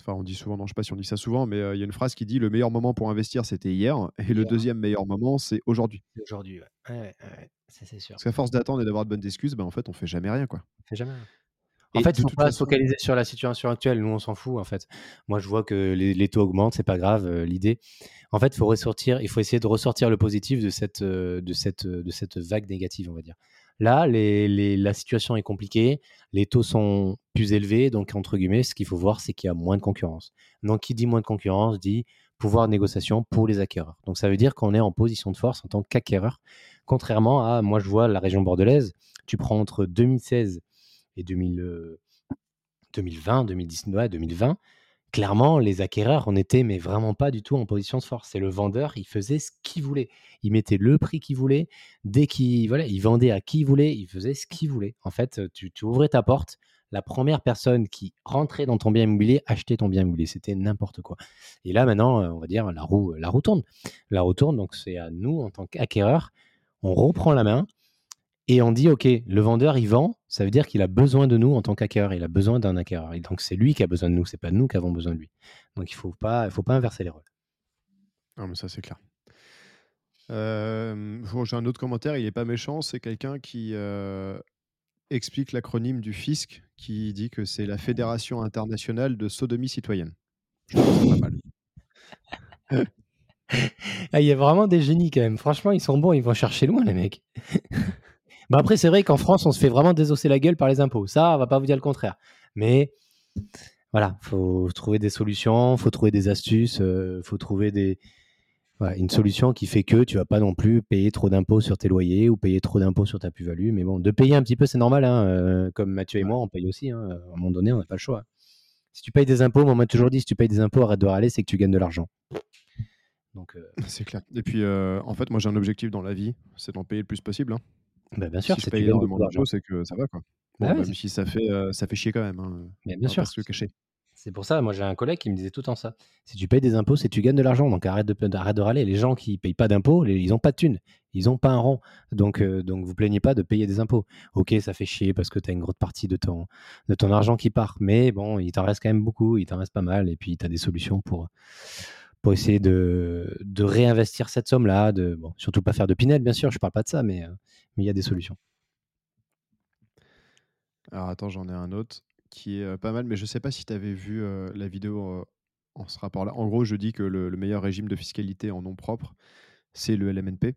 enfin on dit souvent, non, je sais pas si on dit ça souvent, mais euh, il y a une phrase qui dit le meilleur moment pour investir, c'était hier, et le deuxième meilleur moment, c'est aujourd'hui. Aujourd'hui, ouais. Ouais, ouais, ouais, ça c'est sûr. Parce qu'à force d'attendre et d'avoir de bonnes excuses, ben, en fait, on fait jamais rien. Quoi. On fait jamais. rien. En Et fait, de il faut toute pas se façon, focaliser sur la situation actuelle. Nous, on s'en fout, en fait. Moi, je vois que les, les taux augmentent, c'est pas grave. euh, L'idée, en fait, il faut ressortir, il faut essayer de ressortir le positif de cette, euh, de cette, de cette vague négative, on va dire. Là, la situation est compliquée, les taux sont plus élevés, donc entre guillemets, ce qu'il faut voir, c'est qu'il y a moins de concurrence. Donc, qui dit moins de concurrence dit pouvoir de négociation pour les acquéreurs. Donc, ça veut dire qu'on est en position de force en tant qu'acquéreur, contrairement à, moi, je vois la région bordelaise. Tu prends entre 2016 et 2000, euh, 2020, 2019, ouais, 2020, clairement, les acquéreurs, on était mais vraiment pas du tout en position de force. C'est le vendeur, il faisait ce qu'il voulait. Il mettait le prix qu'il voulait. Dès qu'il voilà, il vendait à qui il voulait, il faisait ce qu'il voulait. En fait, tu, ouvrais ta porte, la première personne qui rentrait dans ton bien immobilier achetait ton bien immobilier. C'était n'importe quoi. Et là, maintenant, on va dire, la roue, la roue tourne. La roue tourne, donc c'est à nous, en tant qu'acquéreurs, on reprend la main et on dit, OK, le vendeur, il vend, ça veut dire qu'il a besoin de nous en tant qu'acquéreur. Il a besoin d'un acquéreur. Et donc, c'est lui qui a besoin de nous, c'est pas nous qui avons besoin de lui. Donc, il faut pas, il faut pas inverser les rôles. Non, mais ça, c'est clair. Euh, bon, J'ai un autre commentaire, il n'est pas méchant, c'est quelqu'un qui euh, explique l'acronyme du fisc, qui dit que c'est la Fédération internationale de sodomie citoyenne. Je trouve ça pas mal. Ah, il y a vraiment des génies quand même. Franchement, ils sont bons, ils vont chercher loin, les mecs. bah après, c'est vrai qu'en France, on se fait vraiment désosser la gueule par les impôts. Ça, on va pas vous dire le contraire. Mais voilà, faut trouver des solutions, faut trouver des astuces, euh, faut trouver des, une solution qui fait que tu vas pas non plus payer trop d'impôts sur tes loyers ou payer trop d'impôts sur ta plus-value. Mais bon, de payer un petit peu, c'est normal. Hein, euh, comme Mathieu et moi, on paye aussi. Hein, à un moment donné, on n'a pas le choix. Si tu payes des impôts, moi, on m'a toujours dit, si tu payes des impôts, arrête de râler, c'est que tu gagnes de l'argent. Donc, euh, C'est clair. Et puis, euh, en fait, moi, j'ai un objectif dans la vie, c'est d'en payer le plus possible. Hein. Bah, bien sûr, si je paye énormément d'impôts, c'est que ça va. Quoi. Bah même si ça fait, ça fait chier quand même. Hein. bien sûr. Cacher. C'est pour ça, moi j'ai un collègue qui me disait tout le temps ça. Si tu payes des impôts, c'est que tu gagnes de l'argent. Donc arrête de, arrête de râler. Les gens qui ne payent pas d'impôts, ils n'ont pas de thunes. Ils n'ont pas un rond. Donc, euh, donc vous plaignez pas de payer des impôts. Ok, ça fait chier parce que tu as une grosse partie de ton, de ton argent qui part. Mais bon, il t'en reste quand même beaucoup. Il t'en reste pas mal. Et puis tu as des solutions pour, pour essayer de, de réinvestir cette somme-là. De, bon, surtout pas faire de pinette, bien sûr. Je parle pas de ça, mais euh, mais il y a des solutions. Alors attends, j'en ai un autre qui est pas mal, mais je sais pas si tu avais vu la vidéo en ce rapport-là. En gros, je dis que le, meilleur régime de fiscalité en nom propre, c'est le LMNP,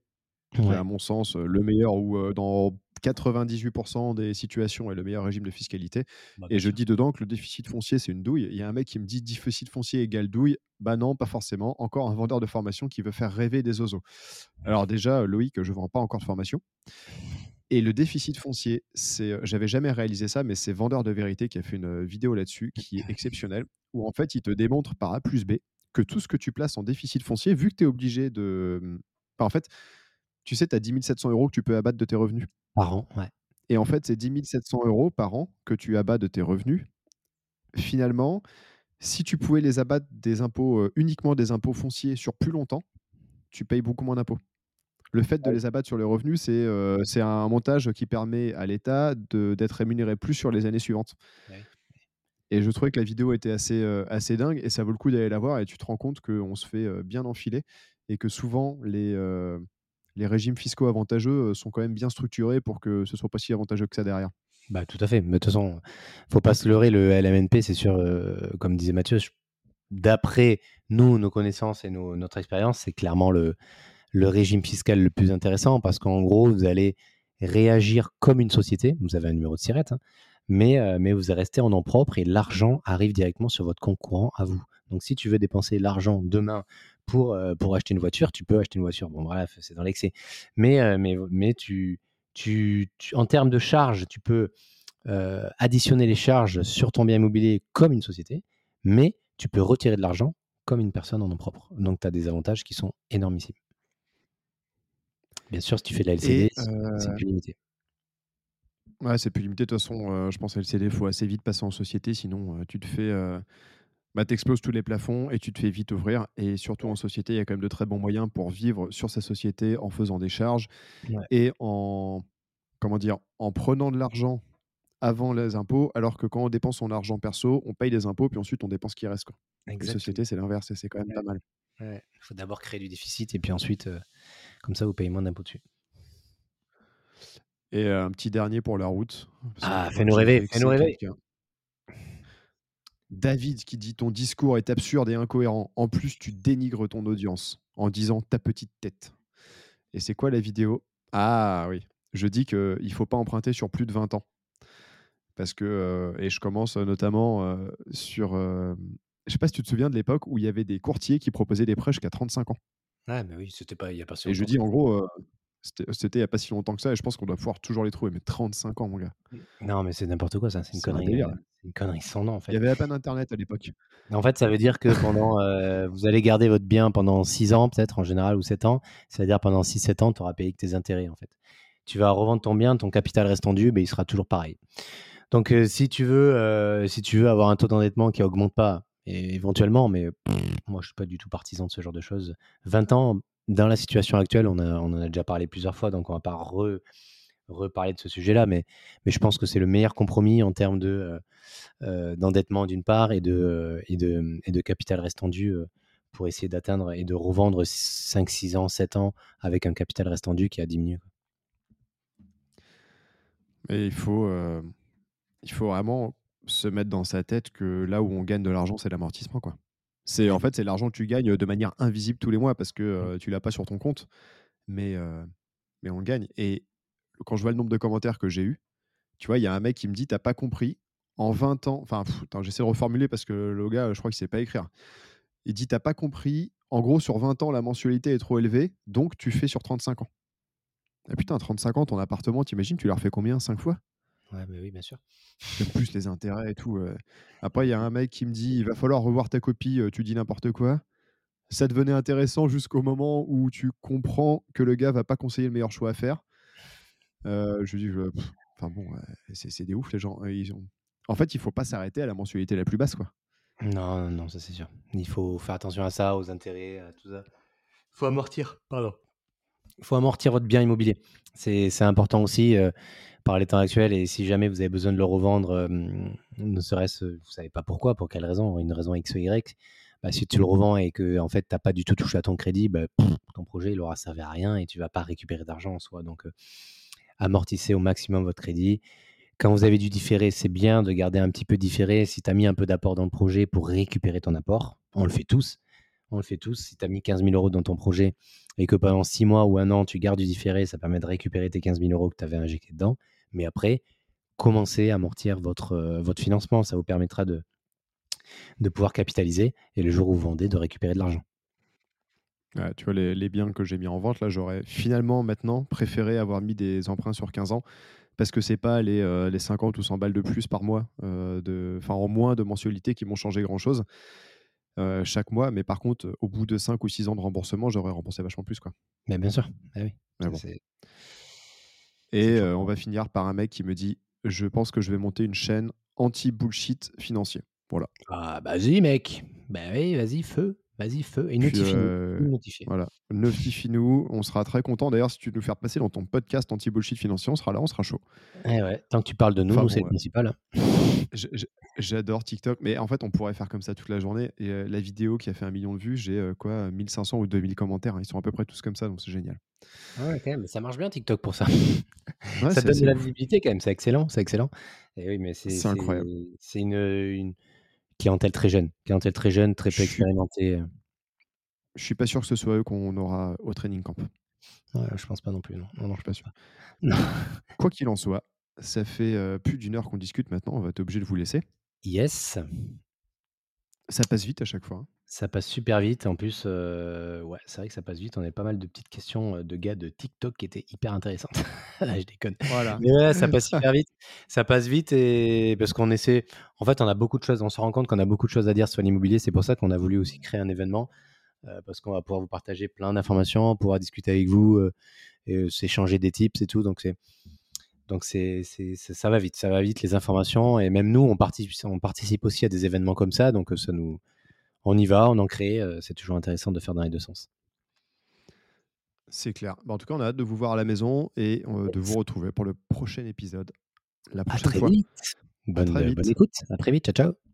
qui est à mon sens le meilleur ou dans 98% des situations est le meilleur régime de fiscalité. Bah, et je dis dedans que le déficit foncier, c'est une douille. Il y a un mec qui me dit déficit foncier égale douille. Bah non, pas forcément. Encore un vendeur de formation qui veut faire rêver des oiseaux. Alors déjà, Loïc, je ne vends pas encore de formation. Et le déficit foncier, c'est, j'avais jamais réalisé ça, mais c'est Vendeur de vérité qui a fait une vidéo là-dessus qui est exceptionnelle, où en fait il te démontre par A plus B que tout ce que tu places en déficit foncier, vu que tu es obligé de. Mmh, en fait, tu sais, tu as 10 700 euros que tu peux abattre de tes revenus. Par an, ouais. Et en fait, c'est 10 700 euros par an que tu abats de tes revenus. Finalement, si tu pouvais les abattre des impôts, uniquement des impôts fonciers sur plus longtemps, tu payes beaucoup moins d'impôts. Le fait de les abattre sur les revenus, c'est un montage qui permet à l'État d'être rémunéré plus sur les années suivantes. Et je trouvais que la vidéo était assez, assez dingue et ça vaut le coup d'aller la voir et tu te rends compte qu'on se fait bien enfiler et que souvent les, les régimes fiscaux avantageux sont quand même bien structurés pour que ce soit pas si avantageux que ça derrière. Bah, tout à fait. Mais de toute façon, faut pas se leurrer, le LMNP, c'est sûr, comme disait Mathieu, d'après nous, nos connaissances et notre expérience, c'est clairement le, régime fiscal le plus intéressant parce qu'en gros, vous allez réagir comme une société. Vous avez un numéro de SIRET, hein, mais, euh, mais vous restez en nom propre et l'argent arrive directement sur votre compte courant à vous. Donc, si tu veux dépenser l'argent demain pour, euh, pour acheter une voiture, tu peux acheter une voiture. Bon, bref, c'est dans l'excès. Mais, euh, mais, mais tu, tu, en termes de charges, tu peux additionner les charges sur ton bien immobilier comme une société, mais tu peux retirer de l'argent comme une personne en nom propre. Donc, tu as des avantages qui sont énormissimes. Bien sûr, si tu fais de la LCD, c'est plus limité. Ouais, c'est plus limité. De toute façon, je pense que LCD, il faut assez vite passer en société, sinon tu te fais. Bah, exploses tous les plafonds et tu te fais vite ouvrir. Et surtout en société, il y a quand même de très bons moyens pour vivre sur sa société en faisant des charges et en, comment dire, en prenant de l'argent avant les impôts, alors que quand on dépense son argent perso, on paye des impôts, puis ensuite on dépense ce qui reste. Quoi. Les sociétés, c'est l'inverse et c'est quand même pas mal. Il faut d'abord créer du déficit et puis ensuite, comme ça, vous payez moins d'impôts dessus. Et un petit dernier pour la route. Ah, fais-nous rêver, fais-nous rêver. David qui dit ton discours est absurde et incohérent. En plus, tu dénigres ton audience en disant ta petite tête. Et c'est quoi la vidéo? Ah oui, je dis qu'il ne faut pas emprunter sur plus de 20 ans. Parce que, et je commence notamment sur. je ne sais pas si tu te souviens de l'époque où il y avait des courtiers qui proposaient des prêts jusqu'à 35 ans. Ouais, mais oui, c'était pas il y a pas Et je dis en gros, c'était il y a pas si longtemps que ça et je pense qu'on doit pouvoir toujours les trouver, mais 35 ans, mon gars. Non, mais c'est n'importe quoi ça, c'est une connerie, une connerie sans nom en fait. Il y avait à peine internet à l'époque. En fait, ça veut dire que pendant, vous allez garder votre bien pendant 6 ans peut-être en général ou 7 ans. C'est-à-dire pendant 6-7 ans, tu auras payé que tes intérêts en fait. Tu vas revendre ton bien, ton capital restant dû, ben, il sera toujours pareil. Donc si tu veux, si tu veux avoir un taux d'endettement qui augmente pas éventuellement, mais moi je suis pas du tout partisan de ce genre de choses. 20 ans, dans la situation actuelle, on, en a déjà parlé plusieurs fois, donc on va pas reparler de ce sujet-là, mais, je pense que c'est le meilleur compromis en termes de, euh, euh, d'endettement d'une part et de, capital restant dû pour essayer d'atteindre et de revendre 5, 6 ans, 7 ans avec un capital restant dû qui a diminué. Et il faut, euh, il faut vraiment se mettre dans sa tête que là où on gagne de l'argent, c'est l'amortissement. quoi. C'est en fait c'est l'argent que tu gagnes de manière invisible tous les mois parce que euh, tu l'as pas sur ton compte, mais euh, mais on le gagne. Et quand je vois le nombre de commentaires que j'ai eu, tu vois, il y a un mec qui me dit t'as pas compris en 20 ans. Enfin, j'essaie de reformuler parce que le gars, je crois qu'il sait pas écrire. Il dit t'as pas compris. En gros, sur 20 ans, la mensualité est trop élevée, donc tu fais sur 35 ans. Ah putain, 35 ans, ton appartement, t'imagines, tu leur fais combien? 5 fois? Ouais, bah oui, bien sûr. plus les intérêts et tout. Après, il y a un mec qui me dit il va falloir revoir ta copie, tu dis n'importe quoi. Ça devenait intéressant jusqu'au moment où tu comprends que le gars va pas conseiller le meilleur choix à faire. je dis enfin bon, c'est des ouf les gens. Ils ont... En fait, il faut pas s'arrêter à la mensualité la plus basse, quoi. Non, non, ça c'est sûr. Il faut faire attention à ça, aux intérêts, à tout ça. Il faut amortir, pardon. Il faut amortir votre bien immobilier. C'est important aussi par les temps actuels. Et si jamais vous avez besoin de le revendre, ne serait-ce, vous savez pas pourquoi, pour quelle raison, une raison X ou Y, bah, si tu le revends et que en fait, tu n'as pas du tout touché à ton crédit, bah, ton projet, il aura servi à rien et tu vas pas récupérer d'argent en soi. Donc, amortissez au maximum votre crédit. Quand vous avez du différé, c'est bien de garder un petit peu différé. Si tu as mis un peu d'apport dans le projet pour récupérer ton apport, on le fait tous. On le fait tous. Si tu as mis 15 000 euros dans ton projet et que pendant 6 mois ou un an, tu gardes du différé, ça permet de récupérer tes 15 000 euros que tu avais injectés dedans. Mais après, commencez à amortir votre, euh, financement. Ça vous permettra de, pouvoir capitaliser et le jour où vous vendez, de récupérer de l'argent. tu vois, les, biens que j'ai mis en vente, là, j'aurais finalement maintenant préféré avoir mis des emprunts sur 15 ans parce que c'est pas les, euh, les 50 ou 100 balles de plus par mois, euh, de, en moins de mensualité qui m'ont changé grand chose. Euh, chaque mois. Mais par contre, au bout de 5 ou 6 ans de remboursement, j'aurais remboursé vachement plus. Quoi. Mais bien sûr. Ah oui. Et euh, on va finir par un mec qui me dit Je pense que je vais monter une chaîne anti-bullshit financier. Voilà. Ah, vas-y, mec. Bah oui, vas-y, feu. Vas-y, feu. Et notifie-nous. Euh, voilà. Notifie-nous. On sera très content. D'ailleurs, si tu nous faire passer dans ton podcast anti-bullshit financier, on sera là, on sera chaud. Eh ouais. Tant que tu parles de nous, c'est le principal. J'adore TikTok, mais en fait, on pourrait faire comme ça toute la journée. Et euh, la vidéo qui a fait un million de vues, j'ai euh, quoi, 1500 ou 2000 commentaires. Ils sont à peu près tous comme ça, donc c'est génial. Ouais, quand même, ça marche bien TikTok pour ça. ça donne de la visibilité quand même, c'est excellent, c'est excellent. Et oui, mais c'est incroyable. C'est une, une clientèle très jeune, clientèle très jeune, très peu expérimentée. Euh. Je suis pas sûr que ce soit eux qu'on aura au training camp. Ouais, je pense pas non plus. Non, non, non je suis pas sûr. Quoi qu'il en soit, ça fait euh, plus d'une heure qu'on discute maintenant. On va être obligé de vous laisser. Yes. Ça passe vite à chaque fois. Hein. Ça passe super vite. En plus, euh, ouais, c'est vrai que ça passe vite. On a pas mal de petites questions euh, de gars de TikTok qui étaient hyper intéressantes. je déconne. Voilà. Mais ouais, ça passe super vite. Ça passe vite et parce qu'on essaie. En fait, on a beaucoup de choses. On se rend compte qu'on a beaucoup de choses à dire sur l'immobilier. C'est pour ça qu'on a voulu aussi créer un événement euh, parce qu'on va pouvoir vous partager plein d'informations, pouvoir discuter avec vous, et s'échanger des tips et tout. Donc c'est donc c'est, ça va vite, ça va vite les informations et même nous on participe, on participe aussi à des événements comme ça, donc ça nous, on y va, on en crée. Euh, c'est toujours intéressant de faire dans les deux sens. C'est clair. Bah, en tout cas, on a hâte de vous voir à la maison et euh, de vous retrouver pour le prochain épisode. La prochaine à très Vite. Bonne, bonne écoute. À très vite. Ciao, ciao.